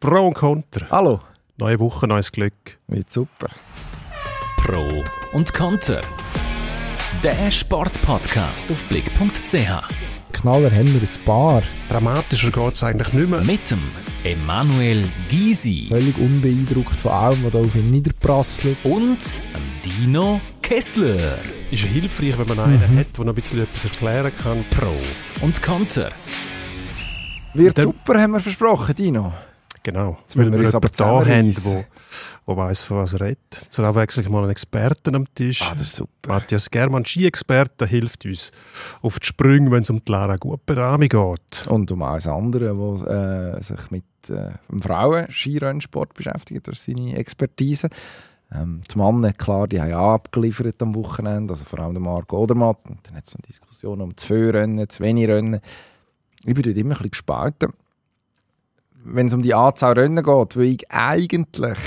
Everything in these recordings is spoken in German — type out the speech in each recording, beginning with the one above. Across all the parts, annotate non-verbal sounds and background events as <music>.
Pro und Contra. Hallo. Neue Woche, neues Glück. Wird super. Pro und Contra. Der Sportpodcast auf blick.ch. Knaller haben wir ein paar. Dramatischer geht es eigentlich nicht mehr. Mit dem Emanuel Gysi Völlig unbeeindruckt von allem, was da auf ihn niederprasselt. und dem Dino Kessler. Ist ja hilfreich, wenn man einen hat, der noch ein bisschen etwas erklären kann. Pro und Contra. Wird super, haben wir versprochen, Dino. Genau. Jetzt müssen wir uns aber da haben, wo, wo weiss, von was er redet. Zur Abwechslung mal einen Experten am Tisch. Ah, das ist super. Matthias Germann, Ski-Experte, hilft uns auf die Sprünge, wenn es um die Lara Guperami geht. Und um alles andere, wo äh, sich mit äh, dem Frauen-Skirennsport beschäftigt, durch seine Expertise. Ähm, die Männer, klar, die haben ja abgeliefert am Wochenende, also vor allem der Marco Odermatt. Und dann hat es eine Diskussion um zu viel Rennen, zu wenig Rennen. Ich bin dort immer ein bisschen gespalten. Wenn es um die Anzahl Rennen geht, weil ich eigentlich,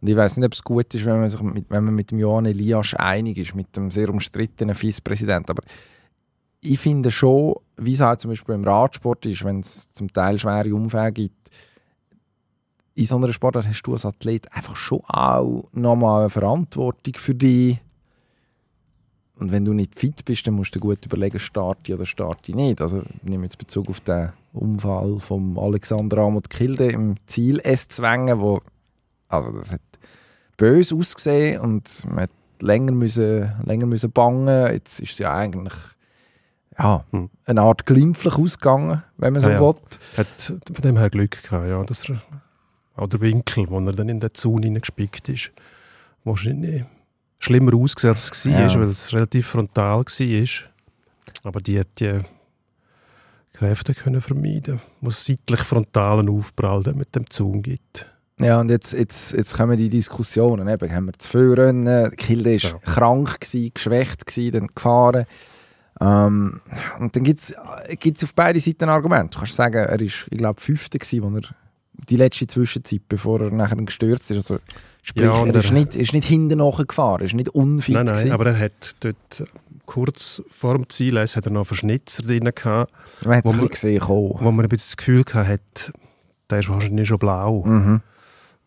und ich weiß nicht, ob es gut ist, wenn man sich mit, wenn man mit dem Johann Elias einig ist, mit dem sehr umstrittenen Vizepräsidenten, aber ich finde schon, wie es halt zum Beispiel im Radsport ist, wenn es zum Teil schwere Unfälle gibt, in so einer Sportart hast du als Athlet einfach schon auch nochmal eine Verantwortung für dich. Und wenn du nicht fit bist, dann musst du gut überlegen, starte ich oder starte ich nicht. Also ich nehme jetzt Bezug auf den Unfall von Alexander Amot Kilde im Ziel S-Zwängen, wo also das hat böse ausgesehen und man hat länger müssen, länger müssen bangen. Jetzt ist es ja eigentlich ja, Hm. eine Art glimpflich ausgegangen, wenn man so Ja, ja. will. Hat von dem her Glück gehabt, ja. Dass er, auch der Winkel, wo er dann in den Zaun hineingespickt ist, wahrscheinlich schlimmer ausgesehen, als es war, Ja. weil es relativ frontal war. Aber die hat die Kräfte können vermeiden, wo es seitlich frontalen Aufprall mit dem Zaun gibt. Ja, und jetzt, jetzt, jetzt kommen die Diskussionen. Eben, haben wir zu viel Rennen, Kilde war Ja. krank, gewesen, geschwächt, gewesen, dann gefahren. Ähm, und dann gibt es auf beide Seiten Argumente. Du kannst sagen, er war, ich glaube, Fünfter, gewesen, wo er die letzte Zwischenzeit, bevor er nachher gestürzt ist. Also, sprich, Ja, er ist er- nicht, ist nicht hinten nachgefahren, er ist nicht unfit. nein, nein, gewesen. aber er hat dort äh, kurz vor dem Ziel hat er noch einen Verschnitzer drin gehabt, man hat es ein gesehen. kommen. wo man ein bisschen das Gefühl hat, der ist wahrscheinlich schon blau. Mhm.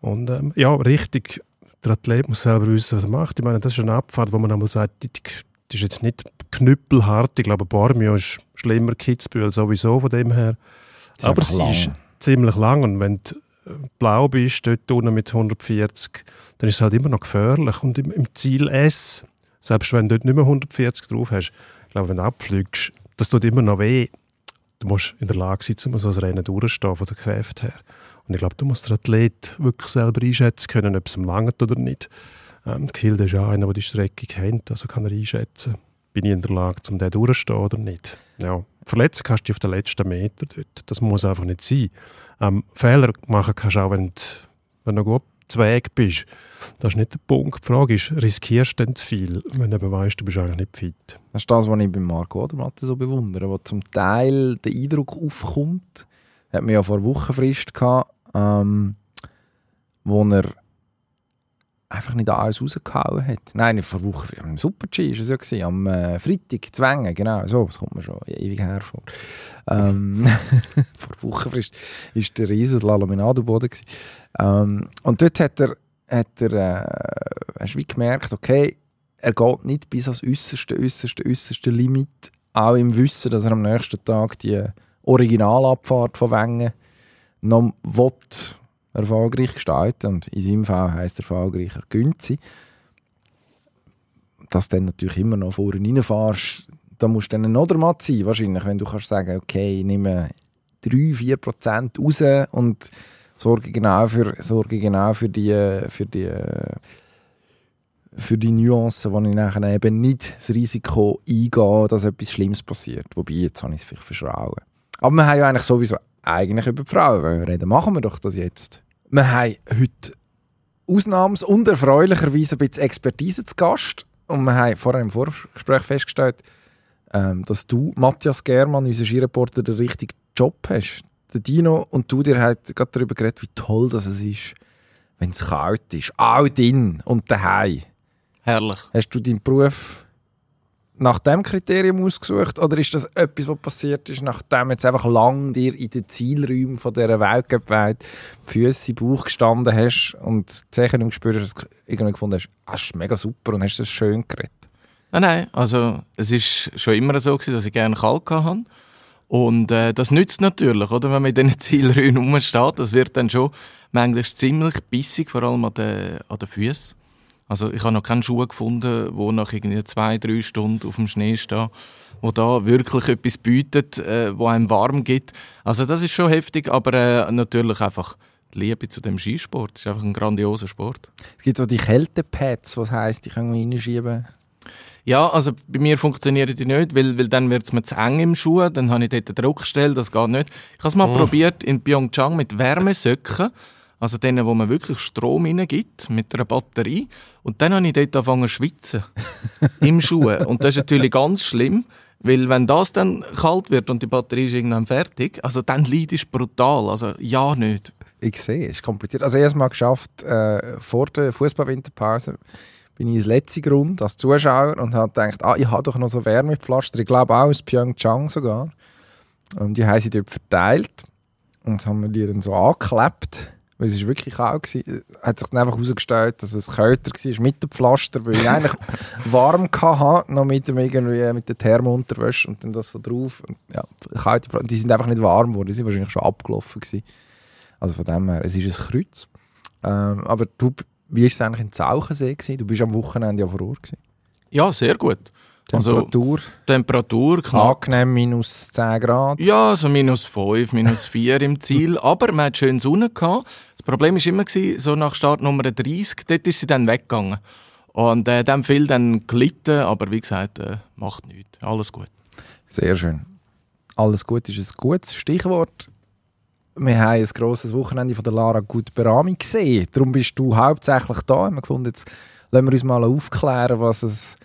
Und ähm, ja, richtig, der Athlet muss selber wissen, was er macht. Ich meine, das ist eine Abfahrt, wo man einmal sagt, die, die ist jetzt nicht knüppelhart. Ich glaube, Bormio ist schlimmer Kitzbühel sowieso von dem her. Aber sie lang. ist ziemlich lang und wenn du blau bist, dort unten mit 140, dann ist es halt immer noch gefährlich. Und im, im Ziel S, selbst wenn du dort nicht mehr 140 drauf hast, ich glaube, wenn du abfliegst, das tut immer noch weh. Du musst in der Lage sein, um so ein Rennen durchzustehen, von der Kräfte her. Und ich glaube, du musst der Athlet wirklich selber einschätzen können, ob es ihm langt oder nicht. Ähm, Kilde ist ja einer, der die Strecke kennt, also kann er einschätzen, bin ich in der Lage, um den durchzustehen oder nicht. Ja. Verletzen kannst du dich auf den letzten Meter dort. Das muss einfach nicht sein. Ähm, Fehler machen kannst du auch, wenn du, wenn du gut zu Weg bist. Das ist nicht der Punkt. Die Frage ist, riskierst du denn zu viel, wenn du weißt, du bist eigentlich nicht fit? Das ist das, was ich bei Marco Odermatt so bewundere, wo zum Teil der Eindruck aufkommt, hat mir ja vor Wochenfrist gehabt, ähm, wo er einfach nicht alles rausgehauen hat. Nein, vor Wochenfrist, am Super-G war es ja, gewesen, am äh, Freitag, Zwängen, genau, so, das kommt mir schon ewig her vor. Ähm, <laughs> vor Wochenfrist war der riesen Slalom in Adelboden. Ähm, und dort hat er, hat er äh, hast wie gemerkt, okay, er geht nicht bis ans äußerste, äußerste, äußerste Limit, auch im Wissen, dass er am nächsten Tag die Originalabfahrt von Wengen noch will, erfolgreich gestalten Und in seinem Fall heisst erfolgreicher Günzi. Dass du dann natürlich immer noch vorne reinfährst, da musst du dann ein Odermatt sein, wahrscheinlich, wenn du kannst sagen, okay, ich nehme 3-4% raus und sorge genau für, sorge genau für die, für die für die Nuancen, wo ich nachher eben nicht das Risiko eingehe, dass etwas Schlimmes passiert. Wobei, jetzt habe ich es vielleicht verschrauen. Aber wir haben ja eigentlich sowieso eigentlich über die Frauen wenn wir reden. Machen wir doch das jetzt. Wir haben heute ausnahms- und erfreulicherweise ein bisschen Expertise zu Gast. Und wir haben vorher im Vorgespräch festgestellt, ähm, dass du, Matthias Germann, unser Skireporter, den richtigen Job hast. Der Dino und du, dir habt gerade darüber geredet, wie toll das es ist, wenn es kalt ist. Auch drin und daheim. Herrlich. Hast du deinen Beruf nach dem Kriterium ausgesucht oder ist das etwas, was passiert ist, nachdem jetzt einfach lang dir in den Zielräumen von dieser Weltcup-Welt Füße im Bauch gestanden hast und Zechen im Gespür hast, irgendwie gefunden hast, ah, das ist mega super und hast das schön geredet? Nein, nein, also es ist schon immer so gewesen, dass ich gerne kalt hatte. Und äh, das nützt natürlich, oder? wenn man in diesen <laughs> Zielräumen rumsteht. Das wird dann schon manchmal ziemlich bissig, vor allem an den, an den Füßen. Also ich habe noch keinen Schuh gefunden, wo nach irgendwie zwei, drei Stunden auf dem Schnee steht, wo da wirklich etwas bietet, äh, wo einem warm gibt. Also das ist schon heftig, aber äh, natürlich einfach die Liebe zu dem Skisport. Das ist einfach ein grandioser Sport. Es gibt so die Kältepads, was heisst, ich kann reinschieben. Ja, also bei mir funktionieren die nicht, weil, weil dann wird es mir zu eng im Schuh, dann habe ich dort eine Druckstelle, das geht nicht. Ich habe es mal oh. probiert in Pyeongchang mit Wärmesöcken also denen, wo man wirklich Strom gibt mit einer Batterie. Und dann habe ich dort angefangen zu schwitzen. <laughs> Im Schuh. Und das ist natürlich ganz schlimm, weil wenn das dann kalt wird und die Batterie ist irgendwann fertig, also dann leidest du brutal. Also ja, nicht. Ich sehe, es ist kompliziert. Also erstmal geschafft, äh, vor der Fußballwinterpause bin ich ins letzte Grund als Zuschauer und habe gedacht, ah, ich habe doch noch so Wärmepflaster, ich glaube auch aus Pyeongchang sogar. Und die haben sie dort verteilt und haben mir die dann so angeklebt weil es ist wirklich kalt gewesen. Hat sich dann einfach herausgestellt, dass es kälter war mit dem Pflaster, weil ich eigentlich <laughs> warm hatte, noch mit dem irgendwie mit der Thermounterwäsche und dann das so drauf. Und, ja, kalte Pflaster. Die sind einfach nicht warm geworden, die sind wahrscheinlich schon abgelaufen gewesen. Also von dem her, es ist ein Kreuz. Ähm, aber du, wie war es eigentlich in Zauchensee gewesen? Du bist am Wochenende ja vor Ort gewesen. Ja, sehr gut. Temperatur? Also, Temperatur knapp. Angenehm minus 10 Grad? Ja, so minus 5, minus 4 im Ziel. <laughs> Aber man hat schön Sonne gehabt. Das Problem war immer, so nach Start Nummer 30, dort ist sie dann weggegangen. Und äh, dann viel dann gelitten, aber wie gesagt, äh, macht nichts. Alles gut. Sehr schön. Alles gut ist ein gutes Stichwort. Wir haben ein grosses Wochenende von der Lara Gut Berami gesehen. Darum bist du hauptsächlich da. Wir gefunden, jetzt lassen wir uns mal aufklären, was es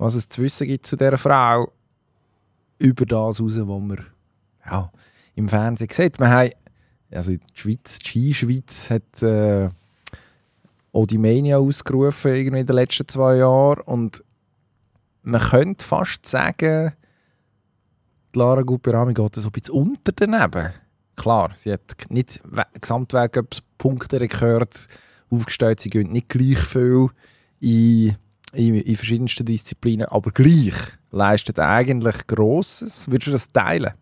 was es zu wissen gibt zu dieser Frau, über das raus, was man ja, im Fernsehen sieht. Wir haben, also die Schweiz, die Skischweiz hat äh, Odimania ausgerufen irgendwie in den letzten zwei Jahren und man könnte fast sagen, die Lara Gupirami geht so ein bisschen unter daneben. Klar, sie hat nicht Gesamtweg-Punkte gehört, aufgestellt, sie gehen nicht gleich viel in in, in verschiedensten Disziplinen, aber gleich leistet eigentlich Grosses. Würdest du das teilen,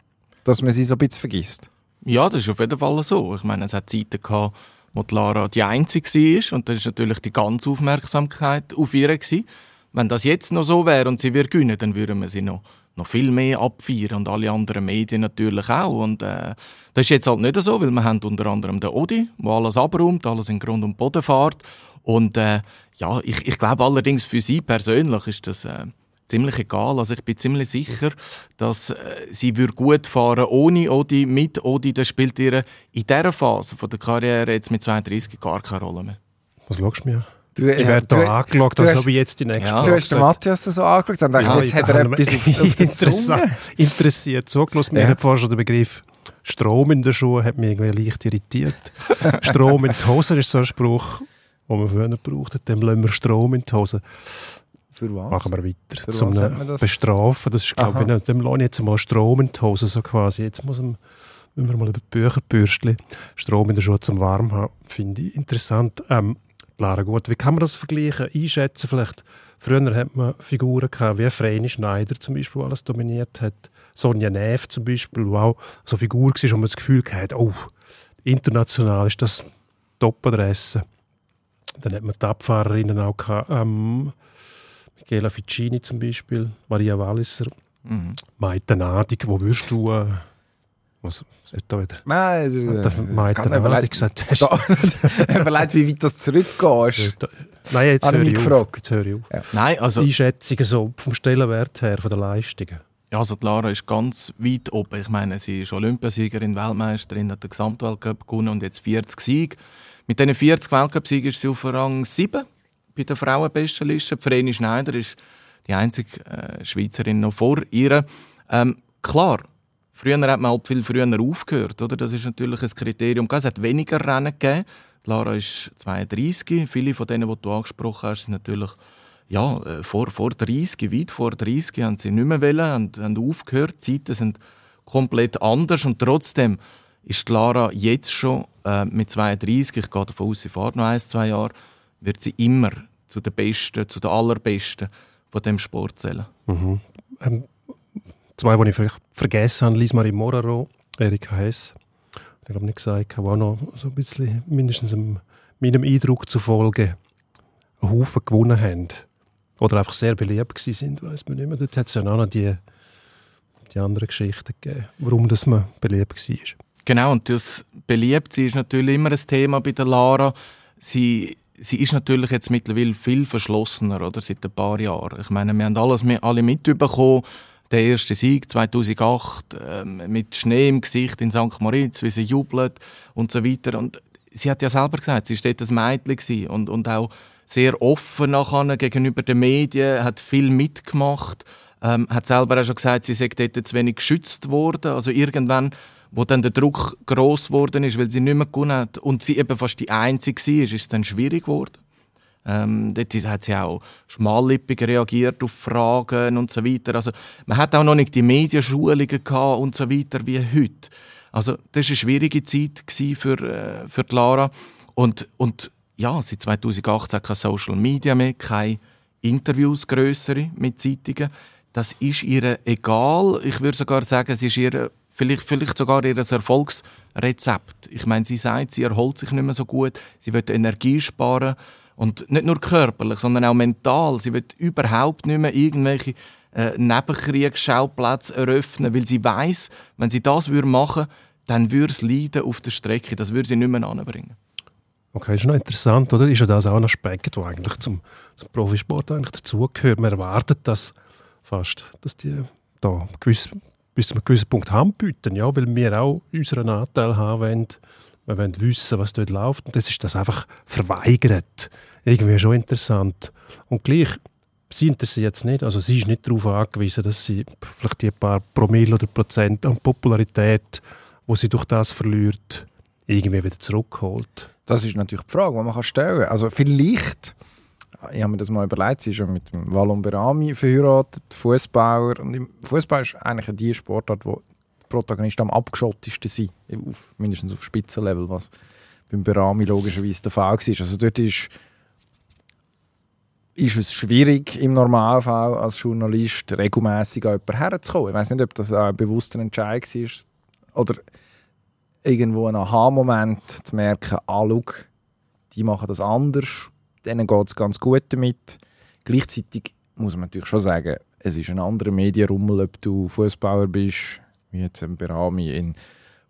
dass man sie so ein bisschen vergisst? Ja, das ist auf jeden Fall so. Ich meine, es hat Zeiten gehabt, wo die Lara die Einzige war und da ist natürlich die ganze Aufmerksamkeit auf ihr gewesen. Wenn das jetzt noch so wäre und sie würde gewinnen, dann würden wir sie noch, noch viel mehr abfeiern und alle anderen Medien natürlich auch. Und äh, das ist jetzt halt nicht so, weil wir haben unter anderem den Odi, der alles abräumt, alles in Grund und Boden fährt und äh, ja, ich, ich glaube allerdings für sie persönlich ist das äh, ziemlich egal. Also ich bin ziemlich sicher, dass äh, sie würde gut fahren ohne Odi, mit Odi. Das spielt ihr in dieser Phase von der Karriere jetzt mit 32 gar keine Rolle mehr. Was schaust du mir Du, ich werde da angeschaut, also wie jetzt die nächste ja. Du hast den Matthias so angeschaut und dachte, ja, jetzt hat er etwas auf, auf die Zunge. Interessiert zugelassen. Mir ja. hat vorher schon der Begriff Strom in den Schuhen hat mich irgendwie leicht irritiert. Strom in die Hose ist so ein Spruch, die wir früher brauchten. Dem lassen wir Strom in die Hose. Für was? Machen wir weiter. Für Zum das? Bestrafen. Das ist, glaube ich, dem ich jetzt mal Strom in die Hose, so quasi. Jetzt muss man, wenn wir mal über die Bücherbürstchen Strom in der Schuhe zum Warm haben, finde ich interessant. Ähm, Lara, gut, wie kann man das vergleichen, einschätzen vielleicht? Früher hat man Figuren gehabt, wie Vreni Schneider zum Beispiel, alles dominiert hat. Sonja Neff zum Beispiel, wow, so eine Figur war, wo man das Gefühl hatte, oh, international ist das Top-Adresse. Dann hat man die Abfahrerinnen auch gehabt, ähm, Michela Ficini zum Beispiel, Maria Walliser, mhm. Maite Nadig. Wo wirst du... Äh, was ist da wieder? Nein, es ist... Äh, Maite Nadig gesagt hast. <laughs> Überlegt, wie weit das zurückgeht. Nein, jetzt höre, ich gefragt. jetzt höre ich auf. Ja. Nein, also... Einschätzungen so vom Stellenwert her, von den Leistungen. Ja, also die Lara ist ganz weit oben. Ich meine, sie ist Olympiasiegerin, Weltmeisterin, hat den Gesamtweltcup gewonnen und jetzt 40 Siege. Mit diesen 40 Weltcup-Siegen ist sie auf Rang 7 bei der Frauenbestenliste. Vreni Schneider ist die einzige äh, Schweizerin noch vor ihr. Ähm, klar, früher hat man halt viel früher aufgehört. Oder? Das ist natürlich ein Kriterium. Es hat weniger Rennen gegeben. Lara ist 32. Viele von denen, die du angesprochen hast, sind natürlich ja, äh, vor, vor 30, weit vor 30 haben sie nicht mehr wollen und haben aufgehört. Die Zeiten sind komplett anders und trotzdem ist Lara jetzt schon äh, mit 32, ich gehe davon aus, sie fährt noch ein, zwei Jahre, wird sie immer zu den Besten, zu den Allerbesten von dem Sport zählen. Mhm. Ähm, zwei, die ich vielleicht vergessen habe, Lise Marie Moraro, Erika Hess, ich habe nicht gesagt, die auch noch so ein bisschen, mindestens meinem Eindruck zufolge, einen Haufen gewonnen haben. Oder einfach sehr beliebt sind, weiß man nicht mehr. Dort hat es ja auch noch die, die anderen Geschichten gegeben, warum das man beliebt war. Genau, und das Beliebtsein ist natürlich immer ein Thema bei der Lara. Sie, sie ist natürlich jetzt mittlerweile viel verschlossener, oder, seit ein paar Jahren. Ich meine, wir haben alles alle mitbekommen. Der erste Sieg 2008 ähm, mit Schnee im Gesicht in St. Moritz, wie sie jubelt und so weiter. Und sie hat ja selber gesagt, sie dort ein Mädchen und, und auch sehr offen nachher gegenüber den Medien, hat viel mitgemacht, ähm, hat selber auch schon gesagt, sie sei dort zu wenig geschützt worden. Also irgendwann wo dann der Druck groß geworden ist, weil sie nicht mehr gewonnen hat und sie eben fast die Einzige war, ist es dann schwierig geworden. Ähm, dort hat sie auch schmallippig reagiert auf Fragen und so weiter. Also man hat auch noch nicht die Medienschulungen und so weiter wie heute. Also das war eine schwierige Zeit für, äh, für Lara und, und ja, seit 2018 kein Social Media mehr, keine Interviews größere mit Zeitungen. Das ist ihr egal. Ich würde sogar sagen, es ist ihr vielleicht, vielleicht sogar ihr Erfolgsrezept. Ich meine, sie sagt, sie erholt sich nicht mehr so gut, sie will Energie sparen und nicht nur körperlich, sondern auch mental. Sie will überhaupt nicht mehr irgendwelche äh, Nebenkriegsschauplätze eröffnen, weil sie weiß, wenn sie das würde machen, dann würde es Leiden auf der Strecke, das würde sie nicht mehr anbringen. Okay, ist noch interessant, oder? Ist ja das auch ein Aspekt, der eigentlich zum, zum Profisport eigentlich dazugehört. Man erwartet das fast, dass die da gewisse bis zu einem gewissen Punkt Hand bieten, ja, weil wir auch unseren Anteil haben wollen. Wir wollen wissen, was dort läuft. Und das ist das einfach verweigert. Irgendwie schon interessant. Und gleich, sie interessiert es nicht. Also sie ist nicht darauf angewiesen, dass sie vielleicht die paar Promille oder Prozent an Popularität, wo sie durch das verliert, irgendwie wieder zurückholt. Das ist natürlich die Frage, die man stellen kann. Also vielleicht ich habe mir das mal überlegt, sie ist schon mit dem Valon Berami verheiratet, Fußbauer. Und Fußball ist eigentlich die Sportart, wo die Protagonisten am abgeschottesten sind, auf, mindestens auf Spitzenlevel, was beim Berami logischerweise der Fall war. Also dort ist, ist es schwierig, im Normalfall als Journalist regelmäßig an jemanden herzukommen. Ich weiß nicht, ob das ein bewusster Entscheid war oder irgendwo ein Aha-Moment zu merken, ah, schau, die machen das anders denen geht es ganz gut damit. Gleichzeitig muss man natürlich schon sagen, es ist ein anderer Medienrummel, ob du Fußbauer bist, wie jetzt ein Berami in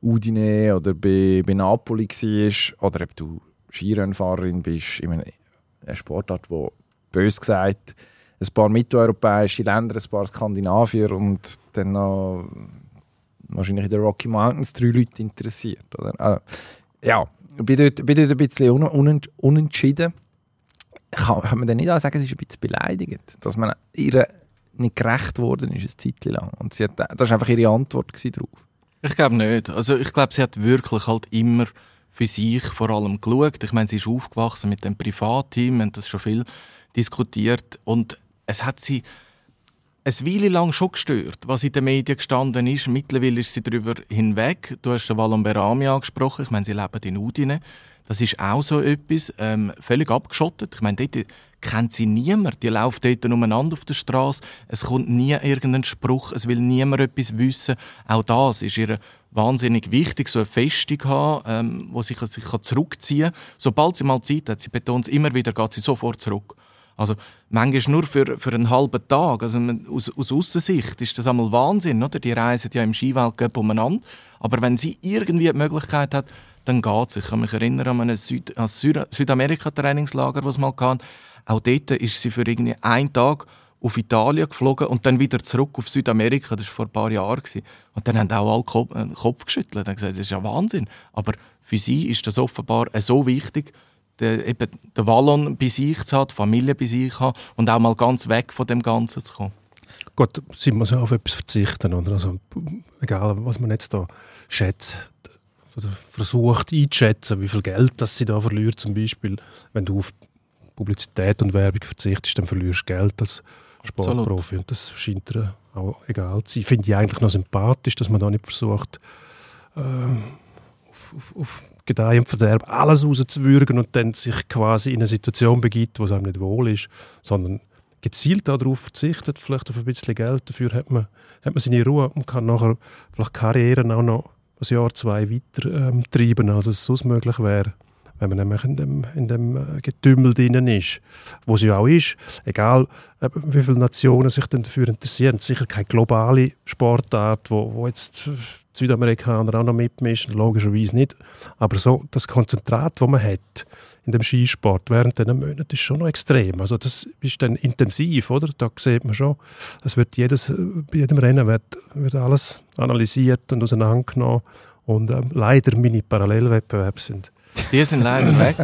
Udine oder bei, bei Napoli war, oder ob du Skirennfahrerin bist in einer Sportart, wo bös gesagt ein paar mitteleuropäische Länder, ein paar Skandinavier und dann noch wahrscheinlich in den Rocky Mountains drei Leute interessiert. Oder? Äh, ja, ich bin dort, bin dort ein bisschen unentschieden kann, kann man dann nicht auch sagen, sie ist ein bisschen beleidigt, dass man ihr nicht gerecht worden ist, eine Zeit lang. Und sie hat, das war einfach ihre Antwort darauf. Ich glaube nicht. Also ich glaube, sie hat wirklich halt immer für sich vor allem geschaut. Ich meine, sie ist aufgewachsen mit dem Privatteam, wir haben das schon viel diskutiert und es hat sie eine Weile lang schon gestört, was in den Medien gestanden ist. Mittlerweile ist sie darüber hinweg. Du hast den Valon Berami angesprochen. Ich meine, sie leben in Udine. Das ist auch so etwas, ähm, völlig abgeschottet. Ich meine, dort kennt sie niemand. Die laufen dort umeinander auf der Straße. Es kommt nie irgendein Spruch. Es will niemand etwas wissen. Auch das ist ihr wahnsinnig wichtig, so eine Festung haben, ähm, wo sie sich zurückziehen kann. Sobald sie mal Zeit hat, sie betont es immer wieder, geht sie sofort zurück. Also manchmal nur für, für einen halben Tag. Also aus, aus Aussicht ist das einmal Wahnsinn, oder? Die reisen ja im Skiweltcup umeinander. Aber wenn sie irgendwie die Möglichkeit hat, dann geht es. Ich kann mich erinnern an ein Süd Süd Südamerika-Trainingslager, das mal hatte. Auch dort ist sie für irgendwie einen Tag auf Italien geflogen und dann wieder zurück auf Südamerika. Das war vor ein paar Jahren. Und dann haben auch alle Kopf, äh, Kopf geschüttelt und gesagt, das ist ja Wahnsinn. Aber für sie ist das offenbar so wichtig, den, eben den Wallon bei sich zu haben, die Familie bei sich zu haben und auch mal ganz weg von dem Ganzen zu kommen. Gut, sie muss ja auf etwas verzichten, oder? Also, egal, was man jetzt da schätzt oder versucht einzuschätzen, wie viel Geld das sie da verliert, zum Beispiel, wenn du auf Publizität und Werbung verzichtest, dann verlierst du Geld als. Sportprofi. Und das scheint dir auch egal zu sein. Finde ich eigentlich noch sympathisch, dass man da nicht versucht, ähm, auf, auf, Gedeih und Verderb alles rauszuwürgen und dann sich quasi in eine Situation begibt, wo es einem nicht wohl ist, sondern gezielt darauf verzichtet, vielleicht auf ein bisschen Geld, dafür hat man, hat man seine Ruhe und kann nachher vielleicht Karrieren auch noch ein Jahr, zwei weiter ähm, treiben, als es sonst möglich wäre, wenn man nämlich in dem, in dem äh, Getümmel drin ist, wo es ja auch ist, egal äh, wie viele Nationen sich dann dafür interessieren, sicher keine globale Sportart, wo, wo jetzt Südamerikaner auch noch mitmischen, logischerweise nicht, aber so das Konzentrat, das man hat in dem Skisport während diesen Monaten ist schon noch extrem. Also das ist dann intensiv, oder? Da sieht man schon, es wird jedes, bei jedem Rennen wird, wird alles analysiert und auseinandergenommen und ähm, leider meine Parallelwettbewerbe sind Die sind leider weg.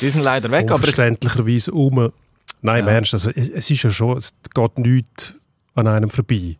Die sind leider weg, aber ich, verständlicherweise um. Nein, im Ja. Ernst, also, es es ist ja schon, es geht nichts an einem vorbei.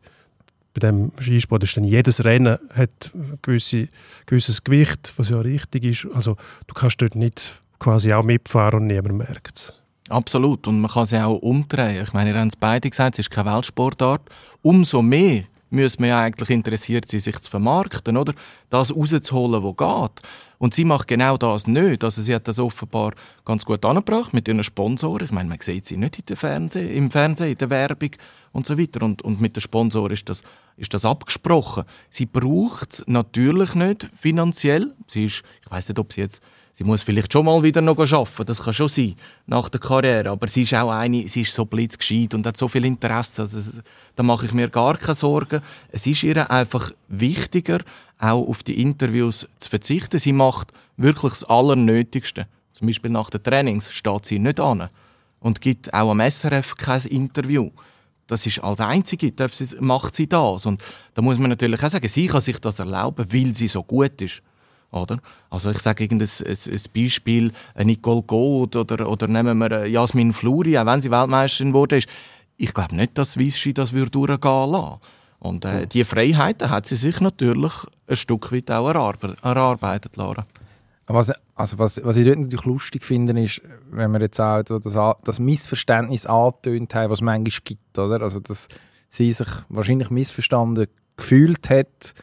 Bei dem Skisport ist dann jedes Rennen hat gewisse, gewisses Gewicht, was ja richtig ist. Also du kannst dort nicht quasi auch mitfahren und niemand merkt es. Absolut. Und man kann sie auch umdrehen. Ich meine, ihr habt es beide gesagt, es ist keine Weltsportart. Umso mehr müsste man ja eigentlich interessiert sein, sich zu vermarkten, oder? Das rauszuholen, was geht. Und sie macht genau das nicht. Also sie hat das offenbar ganz gut angebracht mit ihren Sponsoren. Ich meine, man sieht sie nicht in der Fernseh, im Fernsehen, in der Werbung und so weiter. Und, und mit den Sponsoren ist das, ist das abgesprochen. Sie braucht es natürlich nicht finanziell. Sie ist, ich weiß nicht, ob sie jetzt Sie muss vielleicht schon mal wieder noch arbeiten, das kann schon sein, nach der Karriere. Aber sie ist auch eine, sie ist so blitzgescheit und hat so viel Interesse. Also, da mache ich mir gar keine Sorgen. Es ist ihr einfach wichtiger, auch auf die Interviews zu verzichten. Sie macht wirklich das Allernötigste. Zum Beispiel nach den Trainings steht sie nicht an und gibt auch am SRF kein Interview. Das ist als Einzige macht sie das. Und da muss man natürlich auch sagen, sie kann sich das erlauben, weil sie so gut ist. Oder? Also ich sage irgendein ein, ein Beispiel, eine Nicole Gold oder, oder nehmen wir eine Jasmin Fluri, auch wenn sie Weltmeisterin wurde, ist, ich glaube nicht, dass Vichy das würde durchgehen lassen. Und äh, die Freiheiten hat sie sich natürlich ein Stück weit auch erarbe- erarbeitet, Lara. Was, also was, was ich dort natürlich lustig finde, ist, wenn wir jetzt auch das, das Missverständnis angetönt haben, was es manchmal gibt, oder? Also, dass sie sich wahrscheinlich missverstanden gefühlt hat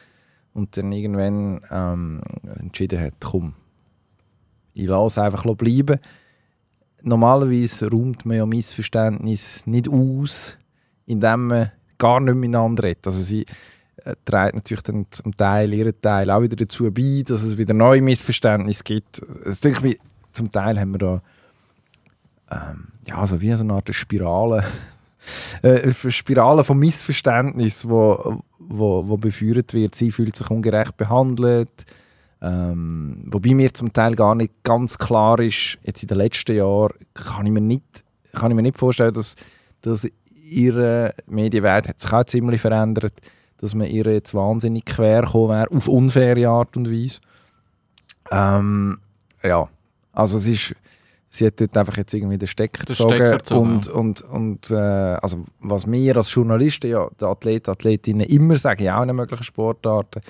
und dann irgendwann ähm, entschieden hat, komm, ich lasse es einfach bleiben. Normalerweise räumt man ja Missverständnis nicht aus, indem man gar nicht miteinander redet. Also sie äh, trägt natürlich dann zum Teil ihren Teil auch wieder dazu bei, dass es wieder neue Missverständnisse gibt. Es denke wie zum Teil haben wir da ähm, ja, so wie so eine Art Spirale, äh, eine Spirale von Missverständnis, wo, wo, wo befeuert wird. Sie fühlt sich ungerecht behandelt. Ähm, wobei mir zum Teil gar nicht ganz klar ist, jetzt in den letzten Jahren kann ich mir nicht, kann ich mir nicht vorstellen, dass, dass ihre Medienwelt hat sich auch ziemlich verändert, dass man ihr jetzt wahnsinnig quer gekommen wäre, auf unfaire Art und Weise. Ähm, ja, also es ist, sie hat dort einfach jetzt irgendwie den Stecker gezogen, und, und, und äh, also was wir als Journalisten, ja, die Athleten, Athletinnen immer sagen, ja auch in möglichen Sportarten,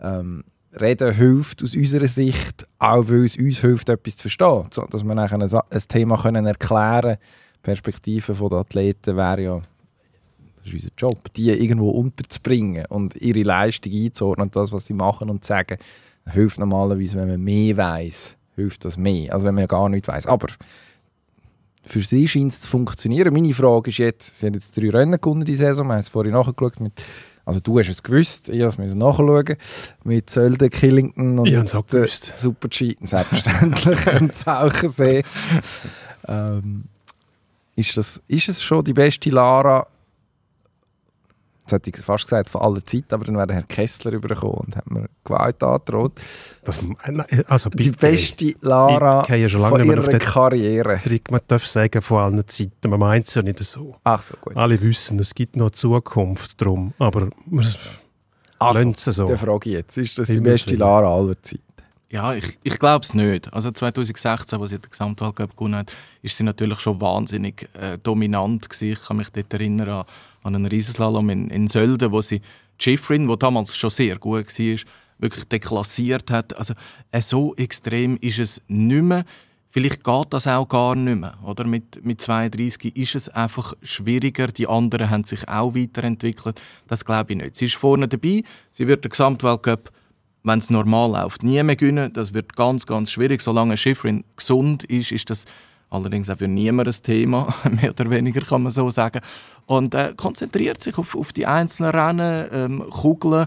ähm, Reden hilft aus unserer Sicht, auch weil es uns hilft, etwas zu verstehen. So, dass wir nachher ein, ein Thema können erklären können. Die Perspektive der Athleten wäre ja, das ist unser Job, die irgendwo unterzubringen und ihre Leistung einzuordnen und das, was sie machen und sagen, hilft normalerweise, wenn man mehr weiß, hilft das mehr, als wenn man gar nichts weiß. Aber für sie scheint es zu funktionieren. Meine Frage ist jetzt, sie haben jetzt drei Rennen gewonnen die Saison, wir haben es vorhin nachgeschaut mit also du hast es gewusst, ich musste es nachschauen. Mit Sölden, Killington und Ich gewusst. Super-G. Selbstverständlich <laughs> und Zauchensee. <laughs> ähm, ist, das, ist es schon die beste Lara, jetzt hätte ich fast gesagt, von aller Zeit, aber dann wäre der Herr Kessler übergekommen und hat mir Gewalt angedroht. Das, also Die bitte. beste Lara Ich schon lange von nicht mehr ihrer auf den Karriere. Trick. Man darf sagen, von allen Zeiten. Man meint es ja nicht so. Ach so, gut. Alle wissen, es gibt noch Zukunft drum. Aber wir Also, so. der Frage jetzt, ist das die beste. Lara aller Zeit? Ja, ich, ich glaube es nicht. Also 2016, als sie den Gesamtweltcup gewonnen hat, ist sie natürlich schon wahnsinnig äh, dominant gewesen. Ich kann mich dort erinnern an, an einen Riesenslalom in, in Sölden, wo sie Schifrin, wo damals schon sehr gut war, wirklich deklassiert hat. Also äh, so extrem ist es nicht mehr. Vielleicht geht das auch gar nicht mehr. Oder? Mit, mit 32 ist es einfach schwieriger. Die anderen haben sich auch weiterentwickelt. Das glaube ich nicht. Sie ist vorne dabei. Sie wird den Gesamtweltcup, wenn es normal läuft, nie mehr gewinnen. Das wird ganz, ganz schwierig. Solange Schifrin gesund ist, ist das allerdings auch für niemand ein Thema. <laughs> Mehr oder weniger kann man so sagen. Und äh, konzentriert sich auf, auf die einzelnen Rennen, ähm, Kugeln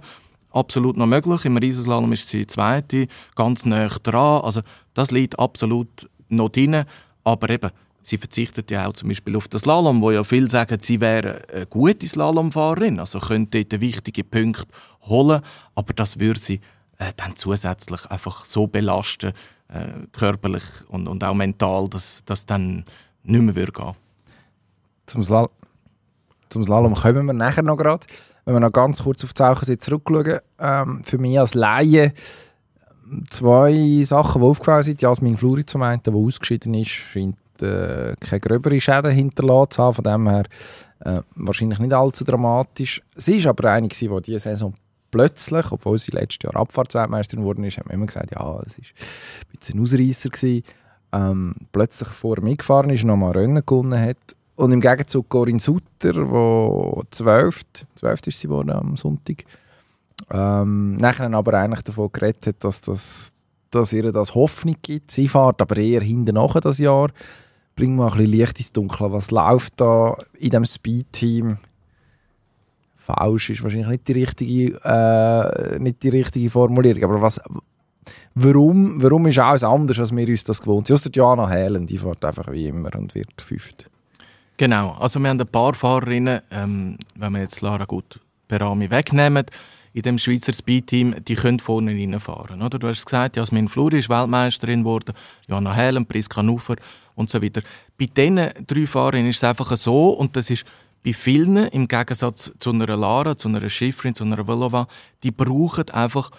absolut noch möglich. Im Riesenslalom ist sie zweite, ganz nah dran. Also das liegt absolut noch drin. Aber eben, sie verzichtet ja auch zum Beispiel auf das Slalom, wo ja viele sagen, sie wäre eine gute Slalomfahrerin, also könnte dort wichtige Punkte holen, aber das würde sie äh, dann zusätzlich einfach so belasten, äh, körperlich und, und auch mental, dass das dann nicht mehr würde gehen. Zum, Slalom, zum Slalom kommen wir nachher noch gerade. Wenn wir noch ganz kurz auf die Sachen zurückschauen, ähm, für mich als Laie zwei Sachen, die aufgefallen sind. Jasmin Fluri zum einen, die ausgeschieden ist, scheint äh, keine gröbere Schäden hinterlassen zu haben. Von dem her äh, wahrscheinlich nicht allzu dramatisch. Sie ist aber eine, die diese Saison plötzlich, obwohl sie letztes Jahr Abfahrtsweltmeisterin geworden ist, haben wir immer gesagt, ja, es war ein bisschen ein Ausreißer gewesen. Ähm, plötzlich vor mir gefahren ist, nochmal Rennen gewonnen hat. Und im Gegenzug Corinne Sutter, die 12. 12 ist sie geworden am Sonntag, ähm, nachher aber eigentlich davon geredet hat, dass, das, dass ihr das Hoffnung gibt. Sie fährt aber eher hinten nach das Jahr. Bring mal ein bisschen Licht ins Dunkle. Was läuft da in diesem Speed-Team? Falsch ist wahrscheinlich nicht die richtige, äh, nicht die richtige Formulierung. Aber was, warum, warum ist alles anders, als wir uns das gewohnt sind? Außer Joanna Helen, die fährt einfach wie immer und wird fünft. Genau, also wir haben ein paar Fahrerinnen, ähm, wenn wir jetzt Lara gut Berami wegnehmen, in dem Schweizer Speedteam, die können vorne reinfahren. Oder? Du hast gesagt, Jasmin Fluri ist Weltmeisterin geworden, Jana Helm, Priska Nufer und so weiter. Bei diesen drei Fahrern ist es einfach so, und das ist bei vielen, im Gegensatz zu einer Lara, zu einer Schifferin, zu einer Velova, die brauchen einfach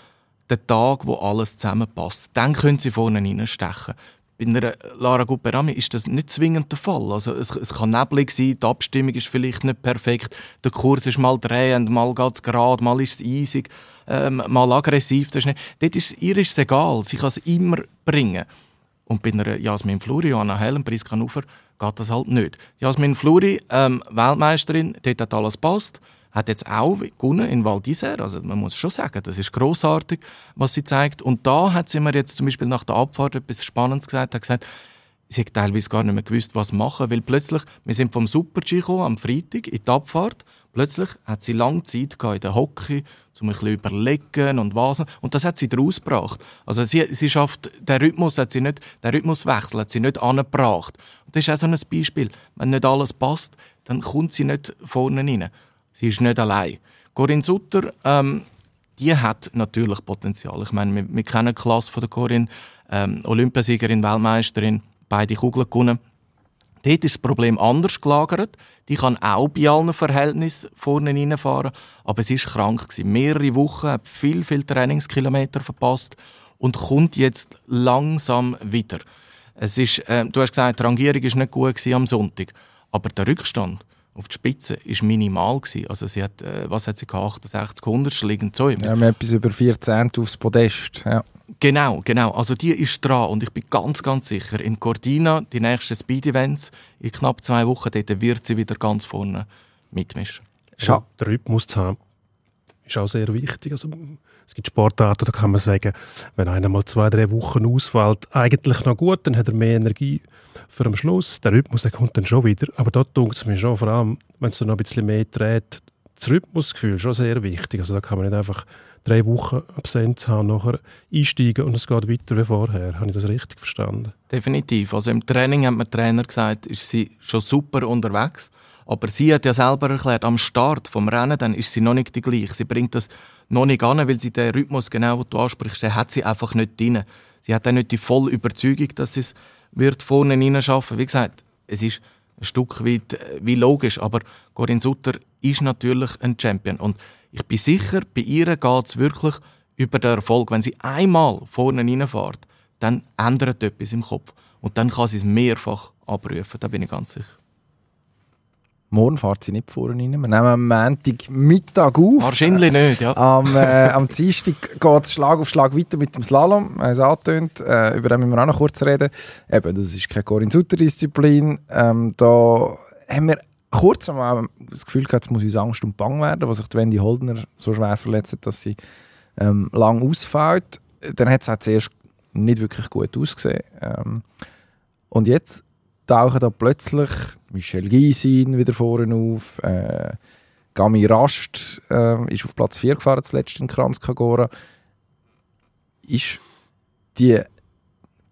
den Tag, wo alles zusammenpasst. Dann können sie vorne reinstechen. Bei einer Lara Guperami ist das nicht zwingend der Fall. Also es, es kann neblig sein, die Abstimmung ist vielleicht nicht perfekt, der Kurs ist mal drehend, mal geht es gerade, mal ist es eisig, ähm, mal aggressiv. Das ist nicht. Dort ist, ihr ist es egal, sie kann es immer bringen. Und bei einer Jasmin Fluri, Anna Helen, Priska Nufer, geht das halt nicht. Jasmin Fluri, ähm, Weltmeisterin, dort hat alles passt hat jetzt auch gewonnen in Val d'Isère. Also man muss schon sagen, das ist großartig, was sie zeigt. Und da hat sie mir jetzt zum Beispiel nach der Abfahrt etwas Spannendes gesagt. Hat gesagt, sie hat teilweise gar nicht mehr gewusst, was machen, weil plötzlich, wir sind vom Super-G am Freitag in die Abfahrt, plötzlich hat sie lange Zeit in der Hockey, um ein bisschen überlegen und was. Und das hat sie daraus gebracht. Also sie, sie schafft, den Rhythmus hat sie nicht, den Rhythmuswechsel hat sie nicht angebracht. Und das ist auch so ein Beispiel. Wenn nicht alles passt, dann kommt sie nicht vorne rein. Sie ist nicht allein. Corinne Sutter, ähm, die hat natürlich Potenzial. Ich meine, wir, wir kennen die Klasse von der Corinne, ähm, Olympiasiegerin, Weltmeisterin, beide Kugeln gewonnen. Dort ist das Problem anders gelagert. Die kann auch bei allen Verhältnissen vorne reinfahren, aber sie ist krank gewesen. Mehrere Wochen, hat viel, viel Trainingskilometer verpasst und kommt jetzt langsam wieder. Es ist, äh, du hast gesagt, die Rangierung ist nicht gut am Sonntag, aber der Rückstand auf die Spitze war minimal. Gewesen. Also sie hat, äh, was hat sie gehabt, 68 Hundertstel, liegend so. Ja, wir haben etwas über 14 aufs Podest. Ja. Genau, genau. Also die ist dran und ich bin ganz, ganz sicher, in Cortina, die nächsten Speed-Events, in knapp zwei Wochen, dort wird sie wieder ganz vorne mitmischen. Ja, den Rhythmus zu haben, ist auch sehr wichtig. Also, es gibt Sportarten, da kann man sagen, wenn einer mal zwei, drei Wochen ausfällt, eigentlich noch gut, dann hat er mehr Energie für am Schluss. Der Rhythmus der kommt dann schon wieder. Aber dort tut es mir schon, vor allem, wenn es dann noch ein bisschen mehr dreht, das Rhythmusgefühl schon sehr wichtig. Also da kann man nicht einfach drei Wochen Absenz haben, nachher einsteigen und es geht weiter wie vorher. Habe ich das richtig verstanden? Definitiv. Also im Training hat mir der Trainer gesagt, ist sie schon super unterwegs. Aber sie hat ja selber erklärt, am Start vom Rennen dann ist sie noch nicht die gleiche. Sie bringt das noch nicht an, weil sie den Rhythmus, genau, den du ansprichst, den hat sie einfach nicht drin. Sie hat dann nicht die volle Überzeugung, dass sie es wird vorne reinschaffen. Wie gesagt, es ist ein Stück weit äh, wie logisch, aber Corinne Sutter ist natürlich ein Champion. Und ich bin sicher, bei ihr geht es wirklich über den Erfolg. Wenn sie einmal vorne reinfährt, dann ändert etwas im Kopf. Und dann kann sie es mehrfach abrufen, da bin ich ganz sicher. Morgen fährt sie nicht vorne rein. Wir nehmen am Montag Mittag auf. Wahrscheinlich nicht, ja. Am, äh, am Dienstag geht es Schlag auf Schlag weiter mit dem Slalom. Es angetönt. Äh, über den müssen wir auch noch kurz reden. Eben, das ist keine Corinne-Sutter-Disziplin. Ähm, da haben wir kurz einmal das Gefühl gehabt, es muss uns Angst und Bang werden, was sich Wendy Holdner so schwer verletzt hat, dass sie ähm, lang ausfällt. Dann hat es auch zuerst nicht wirklich gut ausgesehen. Ähm, und jetzt tauchen da plötzlich Michel Gysin wieder vorne auf. Äh, Gami Rast äh, ist auf Platz 4 gefahren, zuletzt in Kranz Kagora. Ist die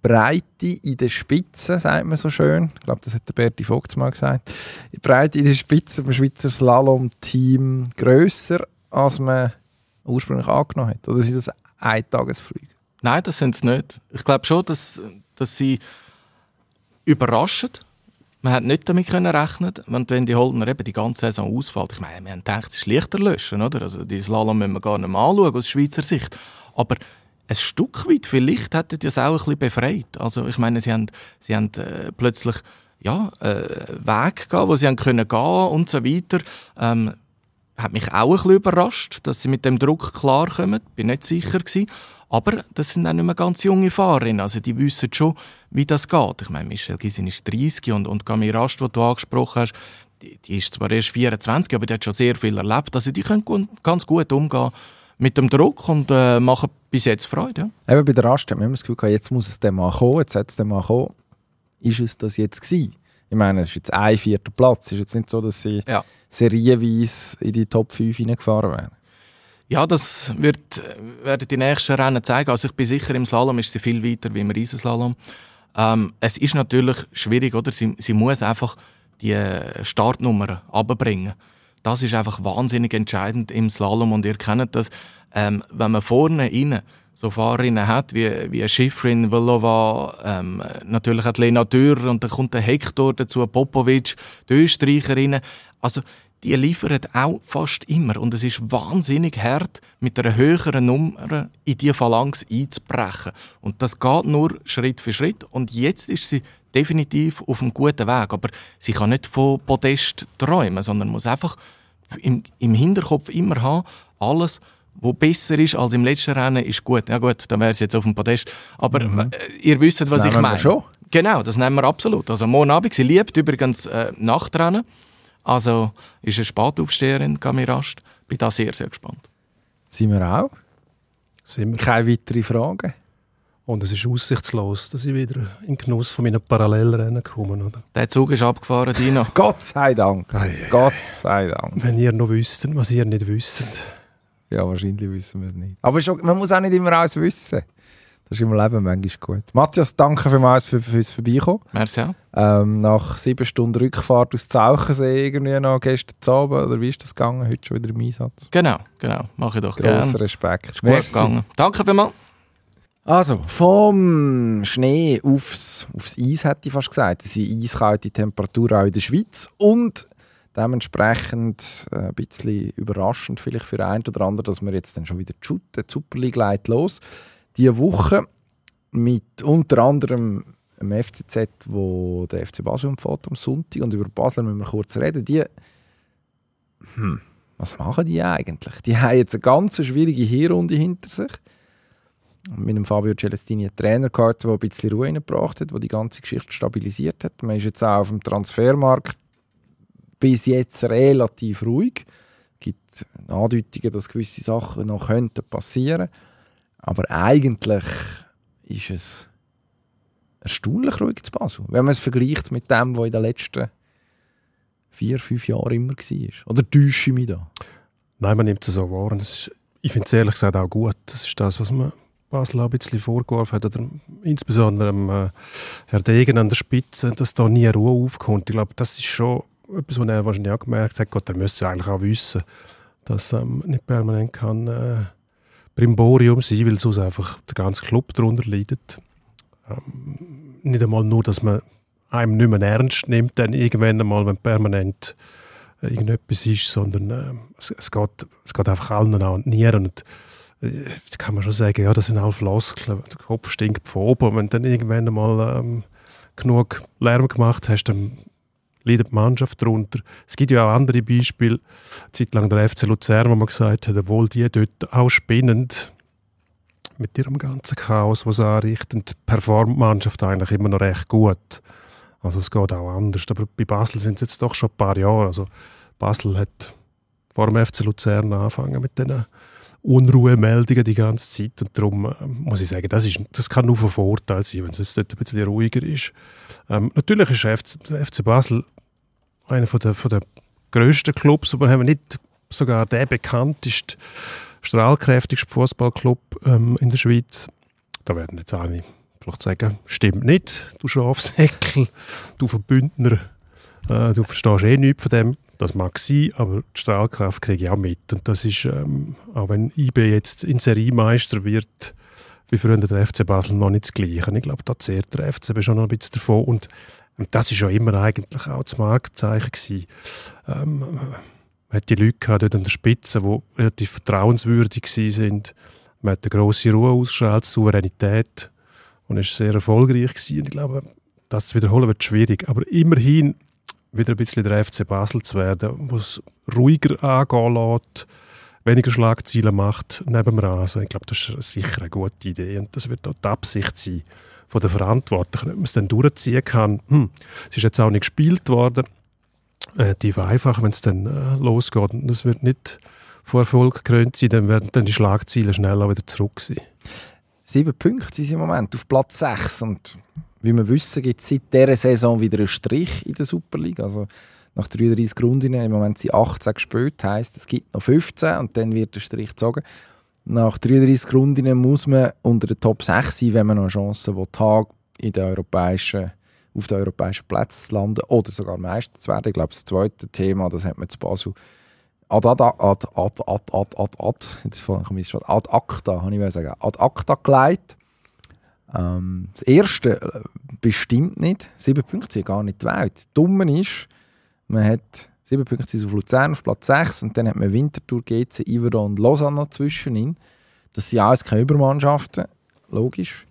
Breite in der Spitze, sagt man so schön. Ich glaube, das hat der Berti Vogt mal gesagt. Breite in der Spitze beim Schweizer Slalom-Team grösser, als man ursprünglich angenommen hat. Oder sind das Eintagesflüge? Nein, das sind es nicht. Ich glaube schon, dass, dass sie überraschen. Man hat nicht damit können rechnen, wenn die Holdner eben die ganze Saison ausfällt. Ich meine, wir haben gedacht, es ist leichter löschen, oder? Also die Slalom müssen wir gar nicht mehr anschauen aus Schweizer Sicht. Aber ein Stück weit, vielleicht hätte das auch ein bisschen befreit. Also ich meine, sie haben, sie haben äh, plötzlich ja, äh, Weg gehabt, wo sie haben können gehen und so weiter. Ähm, hat mich auch ein bisschen überrascht, dass sie mit dem Druck klarkommen. Bin nicht sicher gewesen. Aber das sind auch nicht mehr ganz junge Fahrerinnen. Also die wissen schon, wie das geht. Ich meine, Michelle Gisin ist 30 und, und Camille Rast, die du angesprochen hast, die, die, ist zwar erst 24, aber die hat schon sehr viel erlebt. Also die können ganz gut umgehen mit dem Druck und äh, machen bis jetzt Freude. Ja. Eben bei der Rast hat man immer das Gefühl gehabt, jetzt muss es dem mal kommen, jetzt hat es dem mal kommen. Ist es das jetzt gewesen? Ich meine, es ist jetzt ein vierter Platz. Es ist jetzt nicht so, dass sie ja. serienweise in die Top 5 hineingefahren wären. Ja, das wird, werden die nächsten Rennen zeigen. Also ich bin sicher, im Slalom ist sie viel weiter wie im Riesenslalom. Ähm, es ist natürlich schwierig, oder? Sie, sie muss einfach die Startnummern abbringen. Das ist einfach wahnsinnig entscheidend im Slalom und ihr kennt das. Ähm, wenn man vorne rein so Fahrerinnen hat, wie, wie Schifrin, Vlova, ähm, natürlich hat Lena Dürr und dann kommt der Hector dazu, Popovic, die Österreicherinnen. Also die liefern auch fast immer. Und es ist wahnsinnig hart, mit einer höheren Nummer in diese Phalanx einzubrechen. Und das geht nur Schritt für Schritt. Und jetzt ist sie definitiv auf einem guten Weg. Aber sie kann nicht von Podest träumen, sondern muss einfach im, im Hinterkopf immer haben, alles, was besser ist als im letzten Rennen, ist gut. Ja gut, dann wäre sie jetzt auf dem Podest. Aber mhm. äh, ihr wisst, was ich meine. schon. Genau, das nehmen wir absolut. Also morgen Abend, sie liebt übrigens äh, Nachtrennen. Also ist eine Spataufsteherin, Gamirast. Bin da sehr, sehr gespannt. Sind wir auch? Sind wir. Keine weiteren Fragen? Und es ist aussichtslos, dass ich wieder in Genuss von meinen Parallelrennen komme. Oder? Der Zug ist abgefahren, Dino. <laughs> Gott sei Dank. Ei, Gott sei Dank. Wenn ihr noch wüsstet, was ihr nicht wisst. Ja, wahrscheinlich wissen wir es nicht. Aber man muss auch nicht immer alles wissen. Das ist im Leben manchmal gut. Matthias, danke vielmals für, fürs Vorbeikommen. Merci Ähm, nach sieben Stunden Rückfahrt aus Zauchensee irgendwie noch gestern Abend, oder wie ist das gegangen? Heute schon wieder im Einsatz? Genau, genau. Mache ich doch gerne. Grosser Respekt. Ist gut gegangen. Danke vielmals. Also, vom Schnee aufs, aufs Eis, hätte ich fast gesagt. Es sind eiskalte Temperaturen auch in der Schweiz und dementsprechend äh, ein bisschen überraschend vielleicht für einen oder anderen, dass wir jetzt dann schon wieder die Super League los diese Woche mit unter anderem dem FCZ, wo der FC Basel umfährt am Sonntag. Und über Basel müssen wir kurz reden. Die, hm, was machen die eigentlich? Die haben jetzt eine ganz schwierige Hinrunde hinter sich. Mit dem Fabio Celestini einen Trainer gehabt, der ein bisschen Ruhe reingebracht hat, der die ganze Geschichte stabilisiert hat. Man ist jetzt auch auf dem Transfermarkt bis jetzt relativ ruhig. Es gibt Andeutungen, dass gewisse Sachen noch passieren könnten. Aber eigentlich ist es erstaunlich ruhig zu Basel, wenn man es vergleicht mit dem, was in den letzten vier, fünf Jahren immer war. Oder täusche ich mich da? Nein, man nimmt es so wahr. Und ist, ich finde es ehrlich gesagt auch gut. Das ist das, was man Basel auch ein bisschen vorgeworfen hat. Oder insbesondere dem, äh, Herr Degen an der Spitze, dass da nie Ruhe aufkommt. Ich glaube, das ist schon etwas, was er wahrscheinlich auch gemerkt hat. Gott, er müsste eigentlich auch wissen, dass ähm, nicht permanent kann... Äh, Brimborium sein, weil sonst einfach der ganze Club darunter leidet. Ähm, nicht einmal nur, dass man einem nicht mehr ernst nimmt, dann irgendwann einmal, wenn permanent äh, irgendetwas ist, sondern äh, es, es, geht, es geht einfach allen an die Nieren. Und, äh, da kann man schon sagen, ja, das sind auch Floskeln, der Kopf stinkt von oben. Wenn du dann irgendwann einmal ähm, genug Lärm gemacht hast, dann leidet die Mannschaft darunter. Es gibt ja auch andere Beispiele, zeitlang der FC Luzern, wo man gesagt hat, obwohl die dort auch spinnend mit ihrem ganzen Chaos, was sie anrichten, performt die Mannschaft eigentlich immer noch recht gut. Also es geht auch anders. Aber bei Basel sind es jetzt doch schon ein paar Jahre. Also Basel hat vor dem FC Luzern angefangen mit diesen Unruhemeldungen die ganze Zeit. Und darum äh, muss ich sagen, das, ist, das kann nur von Vorteil sein, wenn es dort ein bisschen ruhiger ist. Ähm, natürlich ist der FC, Basel einer von der, von der grössten Clubs, aber haben nicht sogar der bekannteste, strahlkräftigste Fußballclub ähm, in der Schweiz. Da werden jetzt alle vielleicht sagen, stimmt nicht, du Schafsäckel, du Verbündner, äh, du verstehst eh nichts von dem. Das mag sein, aber die Strahlkraft kriege ich auch mit. Und das ist, ähm, auch wenn IB jetzt in Seriemeister wird, wie früher der FC Basel noch nicht das Gleiche. Ich glaube, da zehrt der FCB schon noch ein bisschen davon. Und, und das ist ja immer eigentlich auch das Markenzeichen gewesen. Ähm, man hat die Leute gehabt, dort an der Spitze, die relativ vertrauenswürdig sind. Man hat eine grosse Ruhe ausgestrahlt, Souveränität und ist sehr erfolgreich gewesen. Und ich glaube, das zu wiederholen wird schwierig. Aber immerhin wieder ein bisschen der FC Basel zu werden, wo es ruhiger angehen lässt, weniger Schlagzeilen macht neben dem Rasen. Ich glaube, das ist sicher eine gute Idee und das wird auch die Absicht sein von den Verantwortlichen, ob man es dann durchziehen kann. Hm, es ist jetzt auch nicht gespielt worden, relativ einfach, wenn es dann äh, losgeht und es wird nicht vor Erfolg gekrönt sein, dann werden dann die Schlagzeilen schnell auch wieder zurück sein. Sieben Punkte sind im Moment auf Platz 6 und wie wir wissen, gibt es seit dieser Saison wieder einen Strich in der Super League. Also nach 33 Runden, im Moment sind 18 gespielt, heisst es gibt noch 15 und dann wird der Strich gezogen. Nach 33 Runden muss man unter den Top 6 sein, wenn man noch eine Chance haben in den europäischen, auf den europäischen Plätzen zu landen oder sogar Meister zu werden. Ich glaube, das zweite Thema, das hat man zu Basel ad, ad, ad, ad, ad, ad, ad, ad, jetzt komme ich schon, ad acta, habe ich sagen, ad acta gelegt. Ähm, das erste äh, bestimmt nicht. Sieben Punkte sind gar nicht weit. Das Dumme ist, man hat sieben Punkte auf Luzern auf Platz 6 und dann hat man Winterthur, GC, Ivero und Lausanne noch zwischen ihnen. Das sind alles keine Übermannschaften, logisch.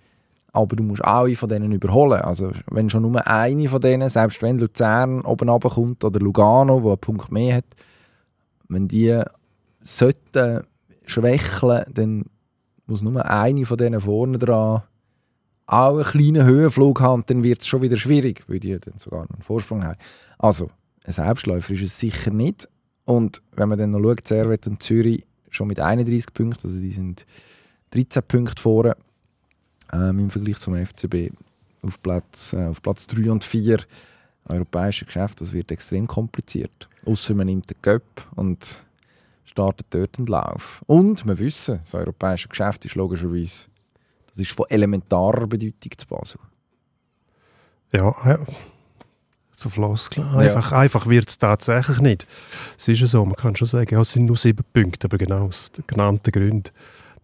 Aber du musst alle von denen überholen. Also wenn schon nur eine von denen, selbst wenn Luzern oben runterkommt oder Lugano, wo einen Punkt mehr hat, wenn die sollten schwächeln, dann muss nur eine von denen vorne dran auch einen kleinen Höhenflug haben, dann wird es schon wieder schwierig, weil die dann sogar einen Vorsprung haben. Also, ein Selbstläufer ist es sicher nicht. Und wenn man dann noch schaut, Servet und Zürich schon mit 31 Punkten, also die sind 13 Punkte vorne ähm, im Vergleich zum FCB auf Platz, äh, auf Platz 3 und 4 europäische Geschäft, das wird extrem kompliziert. Außer man nimmt den Cup und startet dort einen Lauf. Und wir wissen, das europäische Geschäft ist logischerweise das ist von elementarer Bedeutung zu Basel. Ja, ja. so Floskel. Einfach, ja. einfach wird es tatsächlich nicht. Es ist ja so, man kann schon sagen, ja, es sind nur sieben Punkte, aber genau aus den genannten Gründen.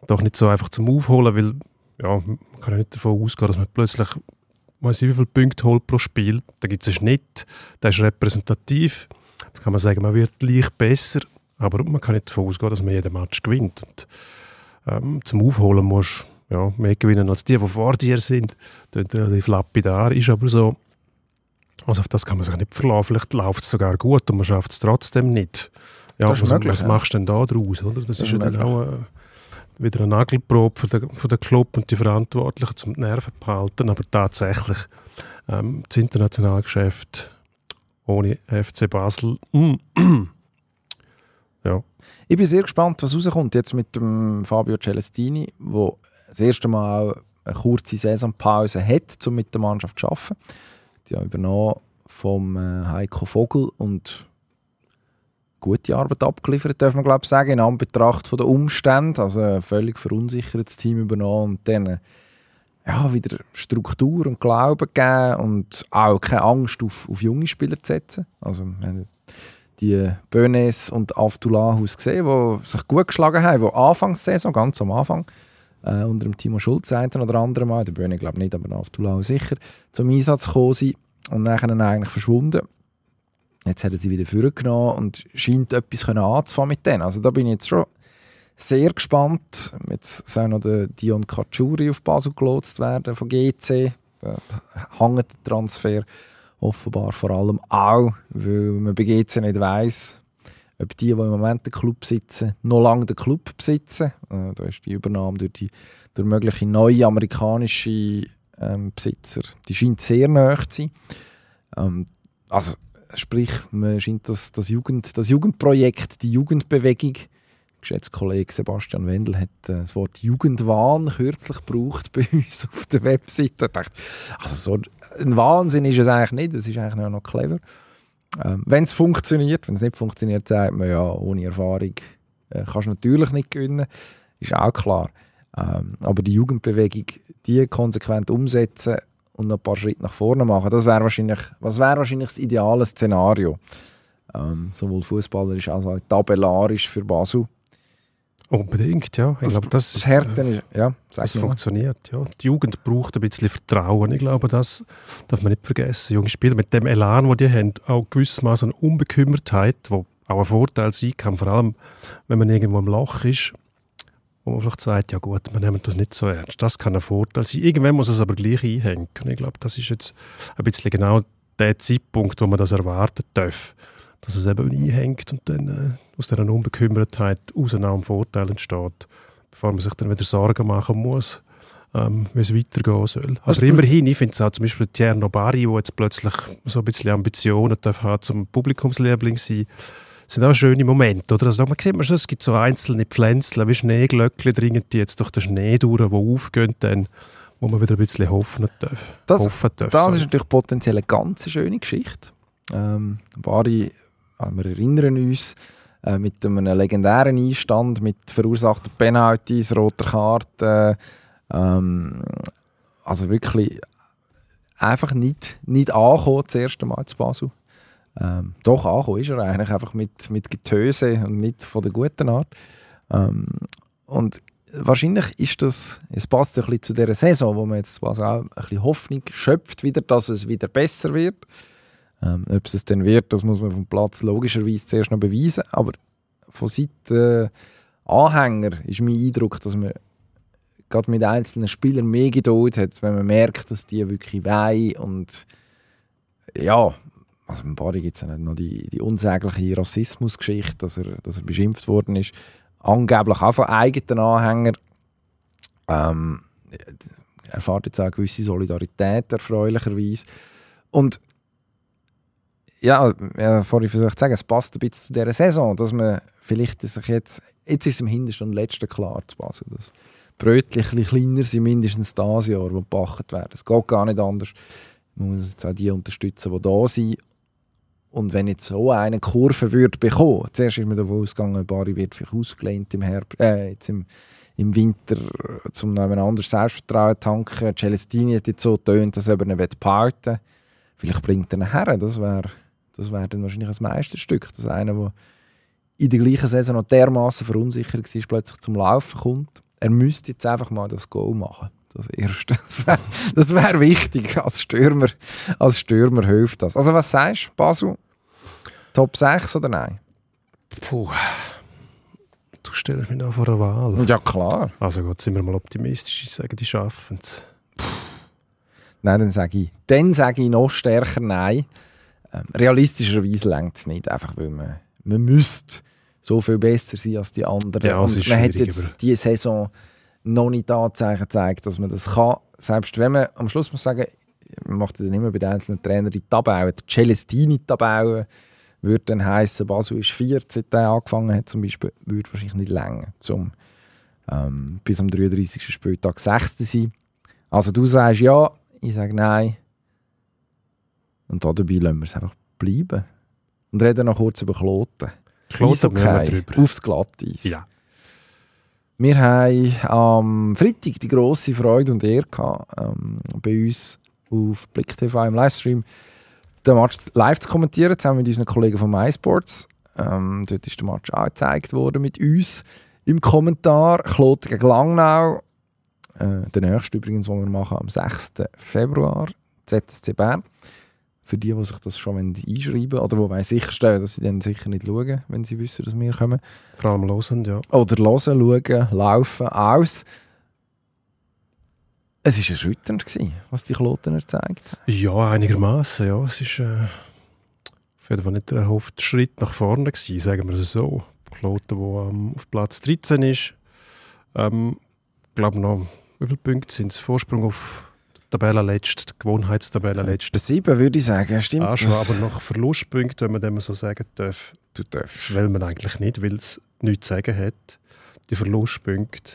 Doch nicht so einfach zum Aufholen, weil ja, man kann ja nicht davon ausgehen, dass man plötzlich weiß ich, wie viele Punkte holt pro Spiel. Da gibt es einen Schnitt, der ist repräsentativ. Da kann man sagen, man wird leicht besser, aber man kann nicht davon ausgehen, dass man jeden Match gewinnt. Und, ähm, zum Aufholen musst ja, mehr gewinnen als die, die vor dir sind. Das ist relativ lapidar, ist aber so. Also auf das kann man sich nicht verlassen. Vielleicht läuft es sogar gut und man schafft es trotzdem nicht. Ja, was, möglich, was ja. machst du denn da draus? Oder? Das, das ist ja dann auch äh, wieder eine Nagelprobe für den, für den Club und die Verantwortlichen zum die Nerven behalten. Aber tatsächlich, ähm, das internationale Geschäft ohne FC Basel, mm, <clears throat> ja. Ich bin sehr gespannt, was rauskommt jetzt mit dem Fabio Celestini, wo das erste Mal eine kurze Saisonpause hat, um mit der Mannschaft zu arbeiten. Die haben übernommen vom äh, Heiko Vogel und gute Arbeit abgeliefert, darf man glaube sagen, in Anbetracht der Umstände. Also ein völlig verunsichertes Team übernommen und dann äh, ja, wieder Struktur und Glauben geben und auch keine Angst auf, auf junge Spieler zu setzen. Also die Bönes und Avdulahus gesehen, die sich gut geschlagen haben, die Anfangssaison, ganz am Anfang, äh, unter dem Timo Schulz ein oder andere Mal, der Böhne glaube nicht, aber auf Tulau sicher, zum Einsatz gekommen sind und dann eigentlich verschwunden. Jetzt hat er sie wieder vorgenommen und scheint etwas anzufangen mit denen. Also da bin ich jetzt schon sehr gespannt. Jetzt soll noch der Dion Kachuri auf Basel gelotst werden von GC. Da hängt der Transfer. Offenbar vor allem auch, weil man bei GC nicht weiss, ob die, die im Moment den Club besitzen, noch lange den Club besitzen. Äh, da ist die Übernahme durch, die, durch mögliche neue amerikanische ähm, Besitzer, die scheint sehr nahe zu sein. Ähm, also sprich, man scheint das, das, Jugend, das Jugendprojekt, die Jugendbewegung, geschätzter Kollege Sebastian Wendel hat äh, das Wort Jugendwahn kürzlich gebraucht bei <laughs> uns auf der Webseite. Ich dachte, also so ein Wahnsinn ist es eigentlich nicht, das ist eigentlich noch clever. Ähm, wenn es funktioniert, wenn es nicht funktioniert, sagt man ja, ohne Erfahrung äh, kannst du natürlich nicht gewinnen, ist auch klar. Ähm, aber die Jugendbewegung, die konsequent umsetzen und noch ein paar Schritte nach vorne machen, das wäre wahrscheinlich, was wahrscheinlich das ideale Szenario. Ähm, sowohl fußballerisch als auch tabellarisch für Basel. Unbedingt, ja. Ich Das- glaube, das, Das ist, Härten ist, ja, das funktioniert. Ja. Die Jugend braucht ein bisschen Vertrauen. Ich glaube, das darf man nicht vergessen. Junge Spieler mit dem Elan, den die haben, auch gewissermaßen eine Unbekümmertheit, wo auch ein Vorteil sein kann, vor allem wenn man irgendwo im Loch ist, wo man vielleicht sagt, ja gut, wir nehmen das nicht so ernst. Das kann ein Vorteil sein. Irgendwann muss es aber gleich einhängen. Ich glaube, das ist jetzt ein bisschen genau der Zeitpunkt, wo man das erwarten darf. Dass es eben einhängt und dann äh, aus dieser Unbekümmertheit aus einem Vorteil entsteht, bevor man sich dann wieder Sorgen machen muss, ähm, wie es weitergehen soll. Also Aber du- immerhin, ich finde es auch zum Beispiel Tierno Bari, der jetzt plötzlich so ein bisschen Ambitionen darf haben, zum Publikumsliebling sein sind auch schöne Momente, oder? Also man sieht man schon, es gibt so einzelne Pflänzchen, wie Schneeglöckchen dringen die jetzt durch den Schnee durch, die aufgehen dann, wo man wieder ein bisschen hoffen darf. Das- hoffen darf Das sorry. ist natürlich potenziell eine ganz schöne Geschichte. Ähm, Bari, wir erinnern uns, äh, mit einem legendären Einstand, mit verursachten Penalties, roter Karte. Ähm, also wirklich einfach nicht, nicht angekommen, das erste Mal zu Basel. Ähm, doch, angekommen ist er eigentlich, einfach mit, mit Getöse und nicht von der guten Art. Ähm, und wahrscheinlich ist das, es passt ein bisschen zu dieser Saison, wo man jetzt quasi auch ein bisschen Hoffnung schöpft, wieder, dass es wieder besser wird. Ähm, ob es dann wird, das muss man vom Platz logischerweise zuerst noch beweisen. Aber von Seiten äh, Anhänger ist mein Eindruck, dass man gerade mit einzelnen Spielern mehr Geduld hat, wenn man merkt, dass die wirklich wollen und ja, also im Bari gibt es ja nicht noch die, die unsägliche Rassismusgeschichte, dass er, dass er beschimpft worden ist, angeblich auch von eigenen Anhängern. Ähm, er erfahrt jetzt auch eine gewisse Solidarität, erfreulicherweise. Und ja, ja, vorhin versucht zu sagen, es passt ein bisschen zu dieser Saison, dass man vielleicht sich jetzt, jetzt ist es im Hintersten und Letzten klar zu Basel, dass Brötchen kleiner sind, mindestens das Jahr, die gebacken werden. Es geht gar nicht anders. Man muss jetzt auch die unterstützen, die da sind. Und wenn jetzt so eine Kurve würde bekommen, zuerst ist man davon ausgegangen, Bari wird vielleicht ausgelehnt im Herbst, äh, jetzt im, im Winter zum noch ein anderes Selbstvertrauen tanken. Celestini hat jetzt so getönt, dass er ihn will. Vielleicht bringt er ihn her. Das wäre das wär dann wahrscheinlich ein Meisterstück. Dass einer, der in der gleichen Saison noch dermaßen verunsichert war, plötzlich zum Laufen kommt. Er müsste jetzt einfach mal das Goal machen. Das Erste. <laughs> Das wäre das wär wichtig. Als Stürmer, als Stürmer hilft das. Also was sagst du, Basel? Top 6 oder nein? Puh. Du stellst mich da vor eine Wahl. Ja, klar. Also gut, sind wir mal optimistisch. Ich sage, die schaffen es. Nein, dann sage ich, dann sage ich noch stärker nein. Ähm, realistischerweise längt es nicht, einfach weil man, man müsste so viel besser sein als die anderen. Ja, Und man hat jetzt aber- diese Saison noch nicht Anzeichen gezeigt, dass man das kann. Selbst wenn man am Schluss muss sagen, man macht dann immer bei den einzelnen Trainern die Tabellen, die Celestini-Tabellen, würde dann heißen, Basel ist vier, seit er angefangen hat zum Beispiel, würde wahrscheinlich nicht länger, um ähm, bis am 33. Spieltag Sechster sein. Also du sagst ja, ich sage nein. Und dabei lassen wir es einfach bleiben. Und reden noch kurz über Kloten. Kloten drüber. aufs Glatteis. Ja. Wir haben am Freitag die grosse Freude und Ehre gehabt, ähm, bei uns auf Blick TV im Livestream den Match live zu kommentieren, zusammen mit unseren Kollegen von MySports. Ähm, dort ist der Match auch gezeigt worden mit uns im Kommentar. Kloten gegen Langnau. Äh, der nächste übrigens, den wir machen am 6. Februar, ZSC Bern. Für die, die sich das schon einschreiben wollen oder die sicherstellen, dass sie dann sicher nicht schauen, wenn sie wissen, dass wir kommen. Vor allem losen, ja. Oder hören, schauen, laufen, aus. Es war erschütternd, gewesen, was die Kloten gezeigt haben. Ja, einigermaßen. Ja. Es ist äh, auf jeden Fall nicht der erhoffte Schritt nach vorne gewesen, sagen wir es so. Kloten, der ähm, auf Platz 13 ist. Ähm, ich glaube noch, wie viele Punkte sind es? Vorsprung auf die Tabellenletzte, die Gewohnheitstabellenletzte. Bei sieben würde ich sagen, stimmt. Ah, schon, aber noch Verlustpunkte, wenn man dem so sagen darf. du darfst. Will man eigentlich nicht, weil es nichts zu sagen hat. Die Verlustpunkte.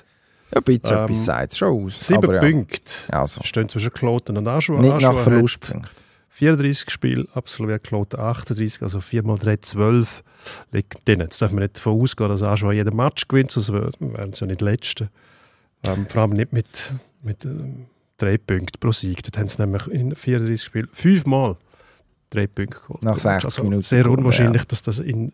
Ja, ein bisschen Ähm, etwas sagt es schon aus. Sieben aber ja. Punkte Also, stehen zwischen Kloten und Aschua. nicht Aschua nach hat Verlustpunkten. 34 Spiele absolviert, Kloten 38, also 4 mal 3, 12 liegt drin. Jetzt darf man nicht davon ausgehen, dass Aschua jeden Match gewinnt, sonst wär- wären sie ja nicht Letzte. Ähm, vor allem nicht mit, mit ähm, drei Punkten pro Sieg. Dort haben sie nämlich in 34 Spielen fünfmal drei Punkte geholt. Nach 60 also Minuten Sehr unwahrscheinlich, dass das in,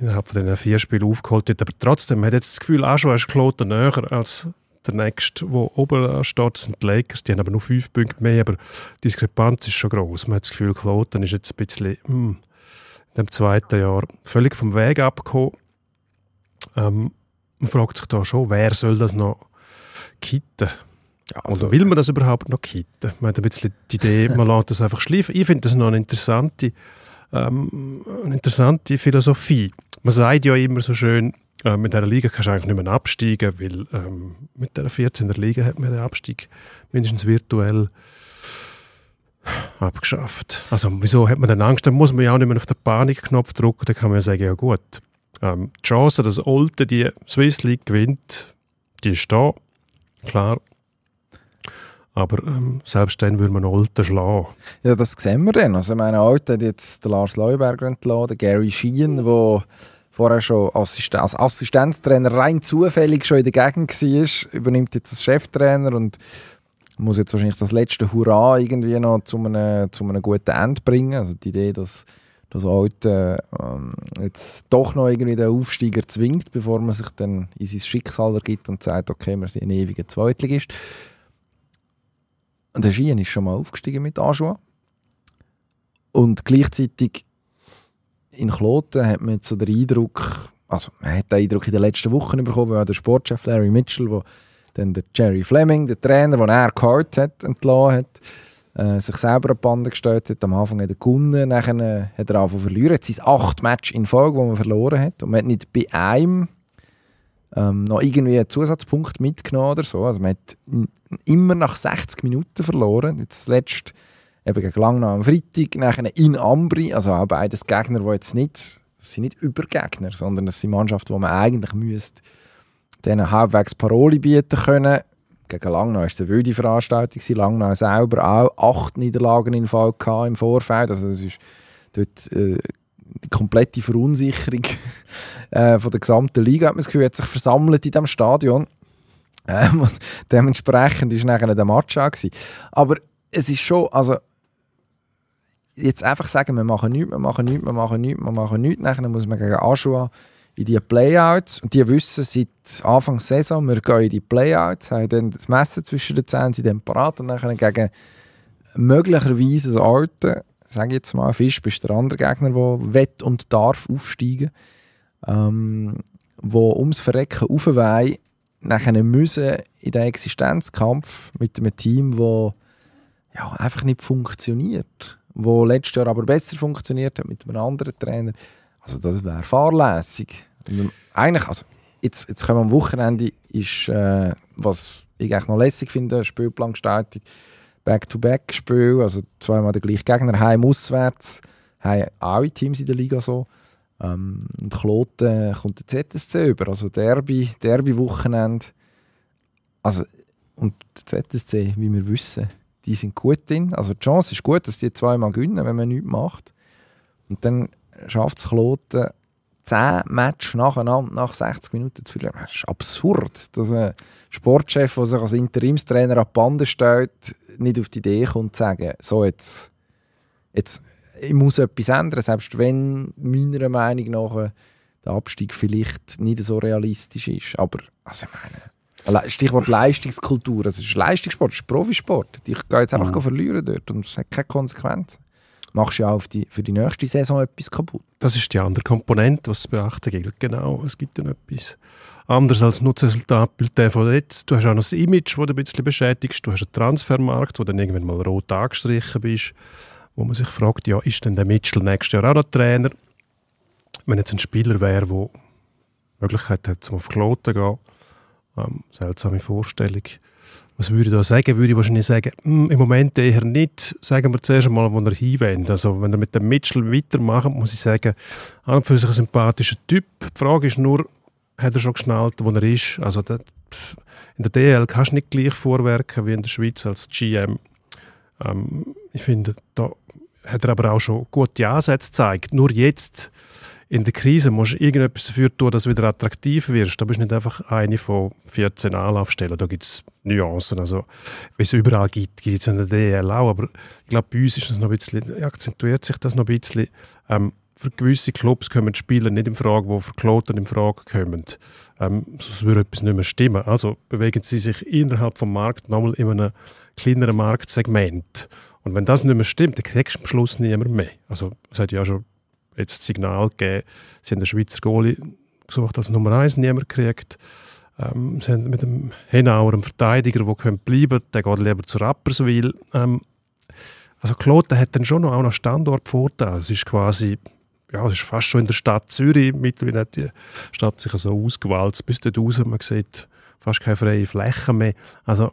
innerhalb von diesen vier Spielen aufgeholt wird. Aber trotzdem, man hat jetzt das Gefühl, Aschua ist Kloten näher als der nächste, der oben steht, sind die Lakers. Die haben aber nur fünf Punkte mehr, aber die Diskrepanz ist schon groß. Man hat das Gefühl, Kloten ist jetzt ein bisschen hm, in dem zweiten Jahr völlig vom Weg abgekommen. Ähm, man fragt sich da schon, wer soll das noch kitten? Ja, Oder will man das überhaupt noch kitten? Man hat ein bisschen die Idee, man <laughs> lässt das einfach schleifen. Ich finde das noch eine interessante, ähm, eine interessante Philosophie. Man sagt ja immer so schön, äh, mit dieser Liga kannst du eigentlich nicht mehr absteigen, weil ähm, mit der 14er Liga hat man den Abstieg mindestens virtuell abgeschafft. Also wieso hat man denn Angst? Dann muss man ja auch nicht mehr auf den Panikknopf drücken, dann kann man ja sagen, ja gut, ähm, die Chance, dass Olten die Swiss League gewinnt, die ist da, klar. Aber ähm, selbst dann würde man Olten schlagen. Ja, das sehen wir dann. Also, meine Alte hat jetzt den Lars Leuberger entlassen, den Gary Sheehan, der vorher schon Assist als Assistenztrainer rein zufällig schon in der Gegend war, übernimmt jetzt als Cheftrainer und muss jetzt wahrscheinlich das letzte Hurra irgendwie noch zu einem, zu einem guten Ende bringen. Also die Idee, dass das Alte ähm, jetzt doch noch irgendwie den Aufsteiger zwingt, bevor man sich dann in sein Schicksal ergibt und sagt, okay, wir sind ein ewiger Zweitligist. Und der Schien ist schon mal aufgestiegen mit Ajoa. Und gleichzeitig in Kloten hat man so den Eindruck, also man hat den Eindruck in den letzten Wochen bekommen, weil der Sportchef Larry Mitchell, wo dann der Jerry Fleming, der Trainer, den er geholt hat, entlassen hat, äh, sich selber an Bande gestellt hat. Am Anfang hat er gewonnen, nachher äh, hat er angefangen zu verlieren. Jetzt sind acht Matches in Folge, die man verloren hat. Und man hat nicht bei einem ähm, noch irgendwie einen Zusatzpunkt mitgenommen oder so. Also man hat immer nach 60 Minuten verloren. Jetzt zuletzt eben gegen Langnau am Freitag, nachher in Ambri, also auch beides Gegner, die jetzt nicht, das sind nicht Übergegner, sondern das sind Mannschaften, die man eigentlich müsste denen halbwegs Paroli bieten können. Gegen Langnau war es eine wilde Veranstaltung. Langnau selber auch acht Niederlagen in Fall im Vorfeld. Also das ist dort äh, die komplette Verunsicherung <laughs> äh, von der gesamten Liga, hat man das Gefühl, hat sich versammelt in diesem Stadion. Ähm, <laughs> dementsprechend war nachher der Match auch. Aber es ist schon, also jetzt einfach sagen, wir machen nichts, wir machen nichts, wir machen nichts, wir machen nichts, nachher muss man gegen Aschua in die Playouts und die wissen seit Anfang Saison, wir gehen in die Playouts, haben dann das Messer zwischen den Zähnen, sind dann parat und dann gegen möglicherweise das alte, sage jetzt mal, Fisch bist der andere Gegner, der wett und darf aufsteigen, ähm, wo ums Verrecken aufweihen, nachher müssen in den Existenzkampf mit einem Team, das ja, einfach nicht funktioniert, wo letztes Jahr aber besser funktioniert hat mit einem anderen Trainer. Also das wäre fahrlässig. Und eigentlich, also jetzt, jetzt kommen wir am Wochenende, ist, äh, was ich eigentlich noch lässig finde, Spielplangestaltung, Back-to-Back-Spiel, also zweimal der gleiche Gegner, heim, auswärts, haben alle Teams in der Liga so. Ähm, und Kloten kommt der ZSC über, also Derby, Derby-Wochenende. Also, und der ZSC, wie wir wissen, die sind gut drin. Also die Chance ist gut, dass die zweimal gewinnen, wenn man nichts macht. Und dann schafft es Kloten, 10 Matches nacheinander nach 60 Minuten zu verlieren. Das ist absurd, dass ein Sportchef, der sich als Interimstrainer an die Bande stellt, nicht auf die Idee kommt zu sagen, so jetzt, jetzt ich muss etwas ändern, selbst wenn meiner Meinung nach der Abstieg vielleicht nicht so realistisch ist. Aber also ich meine, Stichwort Leistungskultur, also es ist Leistungssport, es ist Profisport. Ich gehe jetzt einfach Mhm. verlieren dort und es hat keine Konsequenzen. Machst du ja auch die, für die nächste Saison etwas kaputt. Das ist die andere Komponente, was zu beachten gilt. Genau, es gibt dann etwas anderes als Nutzresultatbild von jetzt. Du hast auch noch das Image, das du ein bisschen beschädigst. Du hast einen Transfermarkt, wo dann irgendwann mal rot angestrichen bist, wo man sich fragt, ja, ist denn der Mitchell nächstes Jahr auch noch Trainer? Wenn jetzt ein Spieler wäre, der Möglichkeit hat, zum auf Kloten zu gehen, ähm, seltsame Vorstellung. Was würde ich da sagen? Würde ich wahrscheinlich sagen, hm, im Moment eher nicht. Sagen wir zuerst einmal, wo er hinwendet. Also, wenn er mit dem Mitchell weitermacht, muss ich sagen, an und für sich ein sympathischer Typ. Die Frage ist nur, hat er schon geschnallt, wo er ist? Also, in der DL kannst du nicht gleich vorwerken wie in der Schweiz als GM. Ähm, ich finde, da hat er aber auch schon gute Ansätze gezeigt. Nur jetzt in der Krise musst du irgendetwas dafür tun, dass du wieder attraktiv wirst. Da bist du nicht einfach eine von 14 Anlaufstellen. Da gibt es Nuancen. Also, wie es überall gibt, gibt es in der DL auch. Aber ich glaube, bei uns ist das noch ein bisschen, akzentuiert sich das noch ein bisschen. Ähm, für gewisse Clubs kommen die Spieler nicht in Frage, die für Kloten in Frage kommen. Ähm, sonst würde etwas nicht mehr stimmen. Also bewegen sie sich innerhalb vom Markt nochmal in einem kleineren Marktsegment. Und wenn das nicht mehr stimmt, dann kriegst du am Schluss niemand mehr. Also es hat ja schon jetzt das Signal gegeben, sie haben den Schweizer Goalie gesucht als Nummer 1, niemand gekriegt. Ähm, sie haben mit dem Henauer einen Verteidiger, der bleiben könnte, der geht lieber zu Rapperswil. Ähm, also Kloten hat dann schon noch, auch noch Standortvorteile. Es ist quasi, ja, es ist fast schon in der Stadt Zürich. Mittlerweile hat die Stadt sich so ausgewalzt bis dort raus. Man sieht fast keine freie Fläche mehr. Also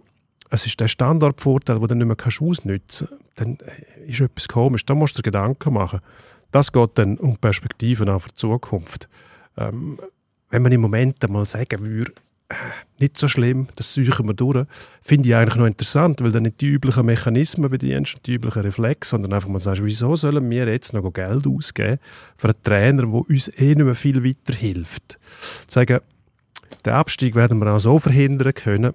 es ist der Standortvorteil, den du nicht mehr ausnutzen kannst. Dann ist etwas komisch. Da musst du dir Gedanken machen. Das geht dann um Perspektiven auch für die Zukunft. Ähm, wenn man im Moment einmal sagen würde, äh, nicht so schlimm, das suchen wir durch, finde ich eigentlich noch interessant, weil dann nicht die üblichen Mechanismen bedienst, die üblichen Reflexe, sondern einfach mal sagst, wieso sollen wir jetzt noch Geld ausgeben für einen Trainer, der uns eh nicht mehr viel weiterhilft. Sagen, den Abstieg werden wir auch so verhindern können,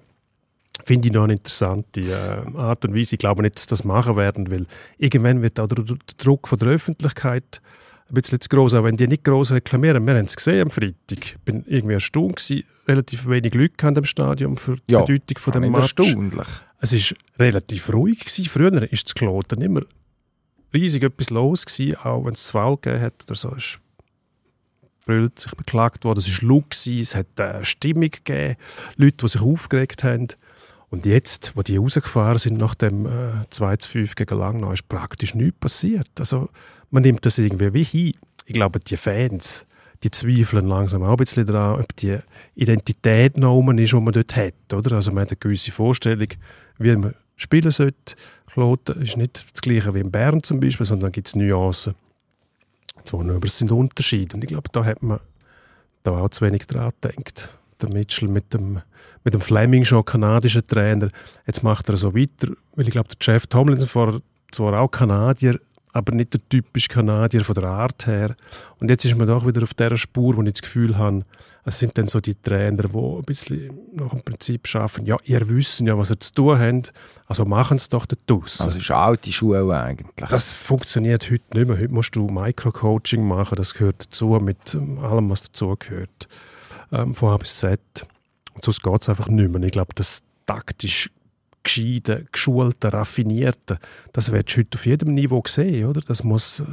Finde ich noch eine interessante äh, Art und Weise. Ich glaube nicht, dass das machen werden, weil irgendwann wird auch der, der Druck von der Öffentlichkeit ein bisschen zu groß, auch wenn die nicht groß reklamieren. Wir haben es gesehen am Freitag. Ich bin irgendwie erstaunt gewesen, relativ wenig Glück an dem Stadion für die ja, Bedeutung von dem Match. erstaunlich. Es war relativ ruhig gewesen. Früher war es Kloten immer riesig etwas los gewesen, auch wenn es Foul gegeben hat oder so. Es brüllt, sich beklagt worden. Es war laut, es hat äh, Stimmung gegeben, Leute, die sich aufgeregt haben. Und jetzt, wo die rausgefahren sind nach dem äh, 2 zu 5 gegen Langnau, ist praktisch nichts passiert. Also man nimmt das irgendwie wie hin. Ich glaube, die Fans, die zweifeln langsam auch ein bisschen daran, ob die Identität oben ist, die man dort hat. Oder? Also man hat eine gewisse Vorstellung, wie man spielen sollte. Kloten ist nicht das gleiche wie in Bern zum Beispiel, sondern gibt es Nuancen. Aber es sind Unterschiede. Und ich glaube, da hat man da auch zu wenig dran gedacht der Mitchell mit dem, mit dem Fleming schon kanadischen Trainer. Jetzt macht er so weiter, weil ich glaube, der Jeff Tomlinson war zwar auch Kanadier, aber nicht der typische Kanadier von der Art her. Und jetzt ist man doch wieder auf der Spur, wo ich das Gefühl habe, es sind dann so die Trainer, die ein bisschen nach dem Prinzip schaffen, ja, ihr wissen ja, was ihr zu tun habt, also machen es doch dort aus. Also ist alte Schule eigentlich. Das funktioniert heute nicht mehr. Heute musst du Microcoaching machen, das gehört dazu, mit allem, was dazu gehört ähm, von A bis Z. Und sonst geht es einfach nicht mehr. Ich glaube, das taktisch gescheite, geschulte, raffinierte, das wird heute auf jedem Niveau sehen, oder? Das muss äh,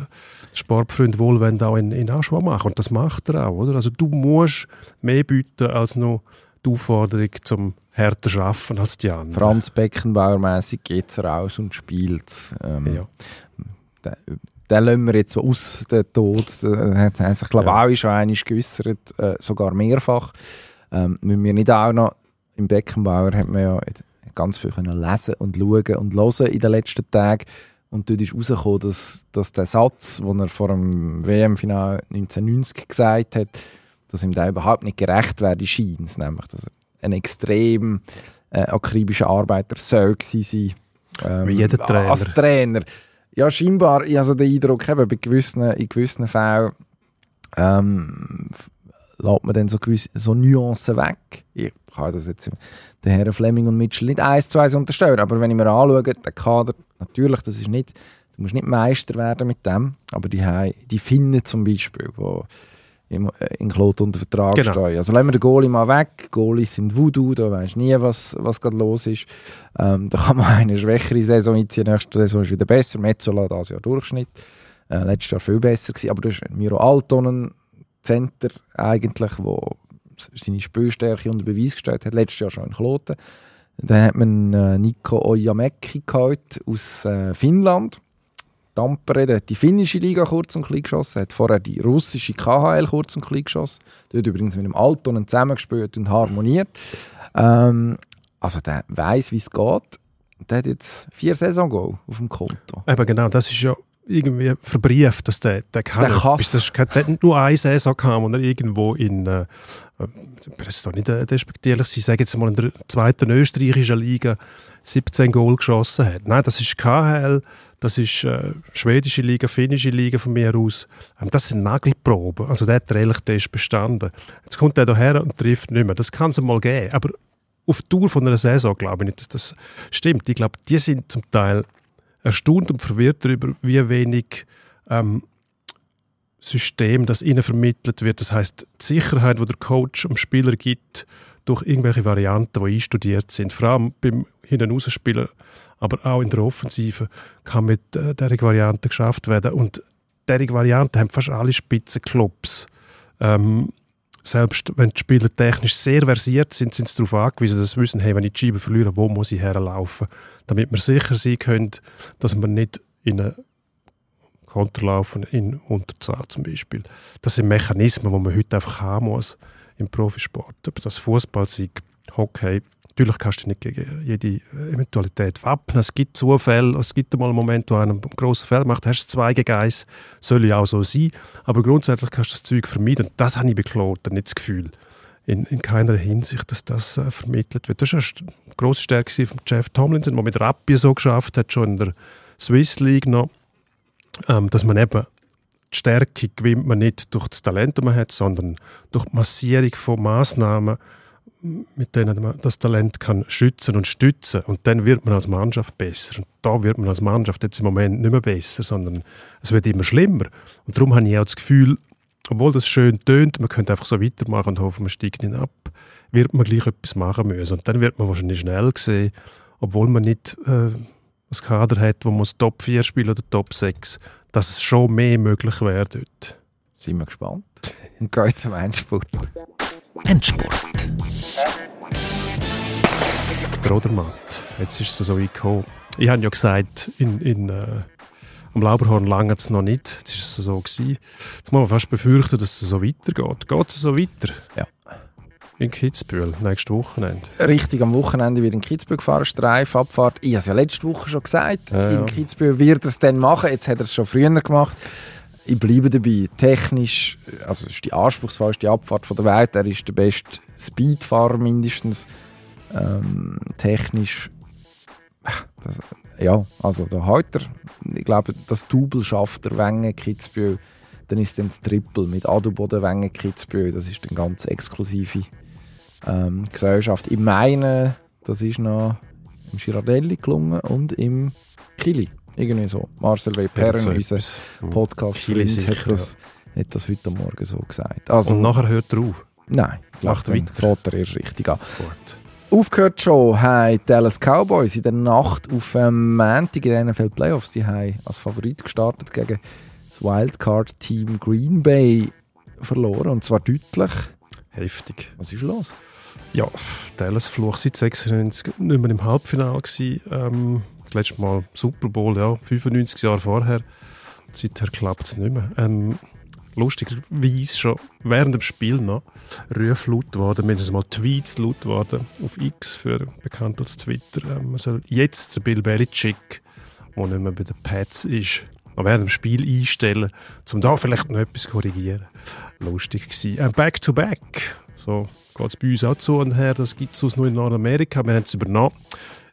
Sportfreund wohlwend auch in, in Aschua machen. Und das macht er auch, oder? Also du musst mehr bieten als nur die Aufforderung zum härter arbeiten als die anderen. Franz Beckenbauer-mässig geht es raus und spielt. Ähm, ja den lassen wir jetzt so aus, den Tod. Er hat sich, glaube ich, ja. auch schon geäussert, äh, sogar mehrfach. Ähm, müssen wir nicht auch noch, im Beckenbauer hat man ja ganz viel können lesen und schauen und hören in den letzten Tagen. Und dort ist herausgekommen, dass, dass der Satz, den er vor dem WM-Final 1990 gesagt hat, dass ihm da überhaupt nicht gerecht werde scheint. Nämlich, dass er ein extrem äh, akribischer Arbeiter soll sein ähm, Wie jeder Trainer. Als Trainer. Ja, scheinbar, ich habe den Eindruck, eben, bei gewissen, in gewissen Fällen ähm, lässt man dann so, gewisse, so Nuancen weg. Ich kann das jetzt den Herren Fleming und Mitchell nicht eins zu eins unterstellen, aber wenn ich mir anschaue, der Kader, natürlich, das ist nicht, du musst nicht Meister werden mit dem, aber die, die Finnen zum Beispiel, wo im, äh, in Klot unter Vertrag Genau. stehen. Also lassen wir den Goalie mal weg. Goalies sind Voodoo, da weisst nie, was, was gerade los ist. Ähm, da kann man <laughs> eine schwächere Saison einziehen, nächste Saison ist wieder besser. Metzola das Jahr Durchschnitt. Äh, letztes Jahr viel besser gewesen. Aber du hast Miro Altonen, Center eigentlich, wo seine Spielstärke unter Beweis gestellt hat. Letztes Jahr schon in Kloten. Dann hat man äh, Nico Ojamäki geholt aus äh, Finnland. Tampere, der hat die finnische Liga kurz und klein geschossen, hat vorher die russische KHL kurz und klein geschossen. Der hat übrigens mit dem Altonen zusammengespielt und harmoniert. Ähm, also der weiß, wie es geht. Der hat jetzt vier Saison auf dem Konto. Eben genau, das ist ja irgendwie verbrieft, dass der, der kann. Der kann. Das ist, der hat nur eine Saison gehabt, wo er irgendwo in, äh, äh, ich will jetzt doch nicht äh, despektierlich sein, sage jetzt mal in der zweiten österreichischen Liga 17 Goal geschossen hat. Nein, das ist KHL, das ist äh, schwedische Liga, finnische Liga von mir aus. Ähm, das sind Nagelproben. Also der hat den Ehrlich-Test bestanden. Jetzt kommt er daher und trifft nicht mehr. Das kann es mal geben, aber auf die Tour von einer Saison glaube ich nicht, dass das stimmt. Ich glaube, die sind zum Teil erstaunt und verwirrt darüber, wie wenig ähm, System das ihnen vermittelt wird. Das heißt, die Sicherheit, die der Coach dem Spieler gibt, durch irgendwelche Varianten, die einstudiert sind, vor allem beim Hinausspielen, aber auch in der Offensive, kann mit äh, dieser Variante geschafft werden. Und diese Varianten haben fast alle Spitzenclubs. Ähm, selbst wenn die Spieler technisch sehr versiert sind, sind sie darauf angewiesen, dass sie wissen, hey, wenn ich die Scheibe verliere, wo muss ich herlaufen? Damit wir sicher sein können, dass wir nicht in eine Konterlaufen in Unterzahl zum Beispiel. Das sind Mechanismen, die man heute einfach haben muss im Profisport. Ob das Fußball sei, Hockey, natürlich kannst du nicht gegen jede Eventualität wappnen. Es gibt Zufälle, es gibt mal einen Moment, wo einer einen grossen Feld macht, hast du zwei gegen soll ja auch so sein, aber grundsätzlich kannst du das Zeug vermeiden. Und das habe ich beklagt, nicht das Gefühl. In, in keiner Hinsicht, dass das äh, vermittelt wird. Das war eine grosse Stärke von Jeff Tomlinson, der mit Rappi so geschafft hat, schon in der Swiss League noch, ähm, dass man eben die Stärke gewinnt man nicht durch das Talent, das man hat, sondern durch die Massierung von Massnahmen, mit denen man das Talent kann schützen und stützen. Und dann wird man als Mannschaft besser. Und da wird man als Mannschaft jetzt im Moment nicht mehr besser, sondern es wird immer schlimmer. Und darum habe ich auch das Gefühl, obwohl das schön tönt, man könnte einfach so weitermachen und hoffen, man steigt nicht ab, wird man gleich etwas machen müssen. Und dann wird man wahrscheinlich schnell sehen, obwohl man nicht äh, ein Kader hat, wo man Top 4 spielen oder Top 6, dass es schon mehr möglich wäre dort. Sind wir gespannt. <laughs> Und gehen zum Endspurt. Endspurt. Der Rodermatt, jetzt ist es so weit gekommen. Ich habe ja gesagt, in, in, äh, am Lauberhorn lange es noch nicht. Jetzt ist es so gewesen. Jetzt muss man fast befürchten, dass es so weitergeht. Geht es so weiter? Ja. In Kitzbühel, nächstes Wochenende. Richtig am Wochenende wieder in Kitzbühel gefahren, Streif, Abfahrt. Ich habe es ja letzte Woche schon gesagt. Ja, ja. In Kitzbühel wird er es dann machen. Jetzt hat er es schon früher gemacht. Ich bleibe dabei. Technisch, also ist die anspruchsvollste Abfahrt von der Welt. Er ist der beste Speedfahrer mindestens. Ähm, technisch, das, ja, also da hat ich glaube, das Double schafft er Wengen, Kitzbühel. Dann ist dann das Triple mit Adelboden, Wengen, Kitzbühel. Das ist dann ganz exklusive ähm, Gesellschaft. Ich meine, das ist noch im Girardelli gelungen und im Kili. Irgendwie so. Marcel W. Perren, so unser etwas. podcast Kili hat das, hat das heute Morgen so gesagt. Also, Und nachher hört er auf. nein, macht weiter. fährt er erst richtig an. Gut. Aufgehört schon haben die Dallas Cowboys in der Nacht auf ähm, Montag in den NFL Playoffs. Die haben als Favorit gestartet gegen das Wildcard-Team Green Bay verloren. Und zwar deutlich. Heftig. Was ist los? Ja, Dallas Fluch seit 96 nicht mehr im Halbfinale gewesen. Ähm, das letzte Mal Super Bowl, ja, 95 Jahre vorher. Seither klappt es nicht mehr. Ähm, lustigerweise schon während dem Spiel noch Rufe laut worden, mindestens mal Tweets laut worden auf X, für bekannt als Twitter. Ähm, man soll jetzt den Bill Belichick, der nicht mehr bei den Pats ist, noch während dem Spiel einstellen, um da vielleicht noch etwas zu korrigieren. Lustig gewesen. Ähm, back to back. So geht es bei uns auch zu und her. Das gibt es nur in Nordamerika. Wir haben es übernommen.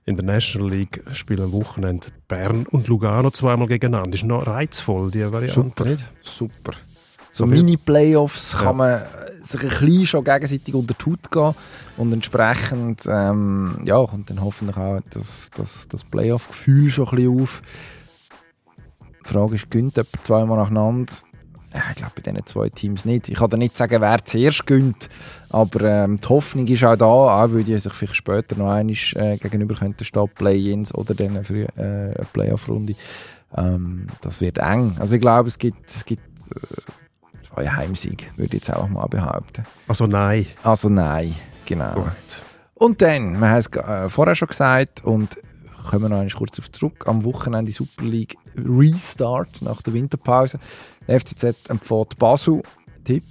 In der National League spielen am Wochenende Bern und Lugano zweimal gegeneinander. Das ist noch reizvoll, die Variante. Super. Nicht? Super. So Mini-Playoffs Ja. kann man sich ein bisschen schon gegenseitig unter die Haut gehen und entsprechend ähm, ja, kommt dann hoffentlich auch das, das, das Playoff-Gefühl schon ein bisschen auf. Die Frage ist, gönnt jemand zweimal nacheinander? Ich glaube, bei diesen zwei Teams nicht. Ich kann dir nicht sagen, wer zuerst gönnt, aber ähm, die Hoffnung ist auch da, auch weil die sich vielleicht später noch einmal äh, gegenüber könnten stehen, Play-Ins oder dann eine äh, Playoff-Runde. Ähm, das wird eng. Also ich glaube, es gibt, es gibt äh, zwei Heimsieg, würde ich jetzt auch mal behaupten. Also nein. Also nein, genau. Gut. Und dann, wir haben es äh, vorher schon gesagt und kommen noch einmal kurz auf zurück, am Wochenende Super League Restart nach der Winterpause. Der FCZ empfiehlt Basel. Tipp?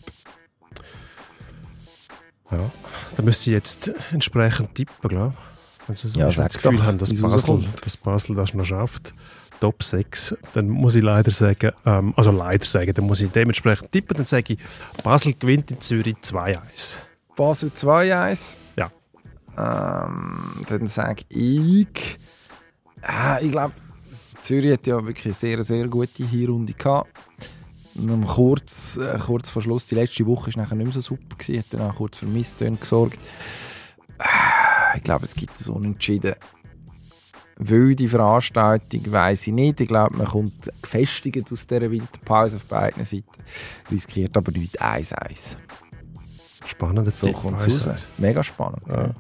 Ja. Da müsste ich jetzt entsprechend tippen, glaube ich. Wenn Sie so Ja, das Gefühl doch, haben, dass Basel, dass Basel das noch schafft. Top 6, dann muss ich leider sagen, ähm, also leider sagen, dann muss ich dementsprechend tippen, dann sage ich, Basel gewinnt in Zürich 2-1. Basel 2-1. Ja. Ähm, dann sage ich, ah, ich glaube, Zürich hat ja wirklich eine sehr, sehr gute Hinrunde gehabt. Kurz, äh, kurz vor Schluss, die letzte Woche war nachher nicht mehr so super, gewesen, hat dann auch kurz für Misstöne gesorgt. Ah, Ich glaube, es gibt so unentschieden. Wilde Veranstaltung, weiss ich nicht. Ich glaube, man kommt gefestigt aus dieser Winterpause auf beiden Seiten. Riskiert aber nicht 1-1. Spannender So kommt es raus. Mega spannend. Ja.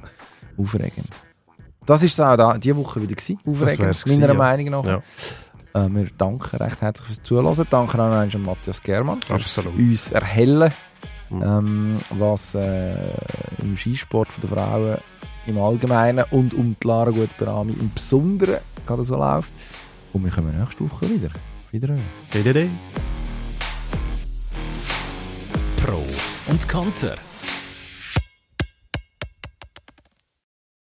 Aufregend. Das war es auch da, diese Woche wieder. Gewesen. Aufregend, meiner ja. Meinung nach. Äh, wir danken recht herzlich fürs Zuhören. Danke auch an Matthias Germann fürs Absolut. uns erhellen, Mhm. ähm, was äh, im Skisport von der Frauen im Allgemeinen und um die Lara Gutberami im Besonderen gerade so läuft. Und wir kommen nächste Woche wieder. Wiederhören. DDD. Pro und Konter.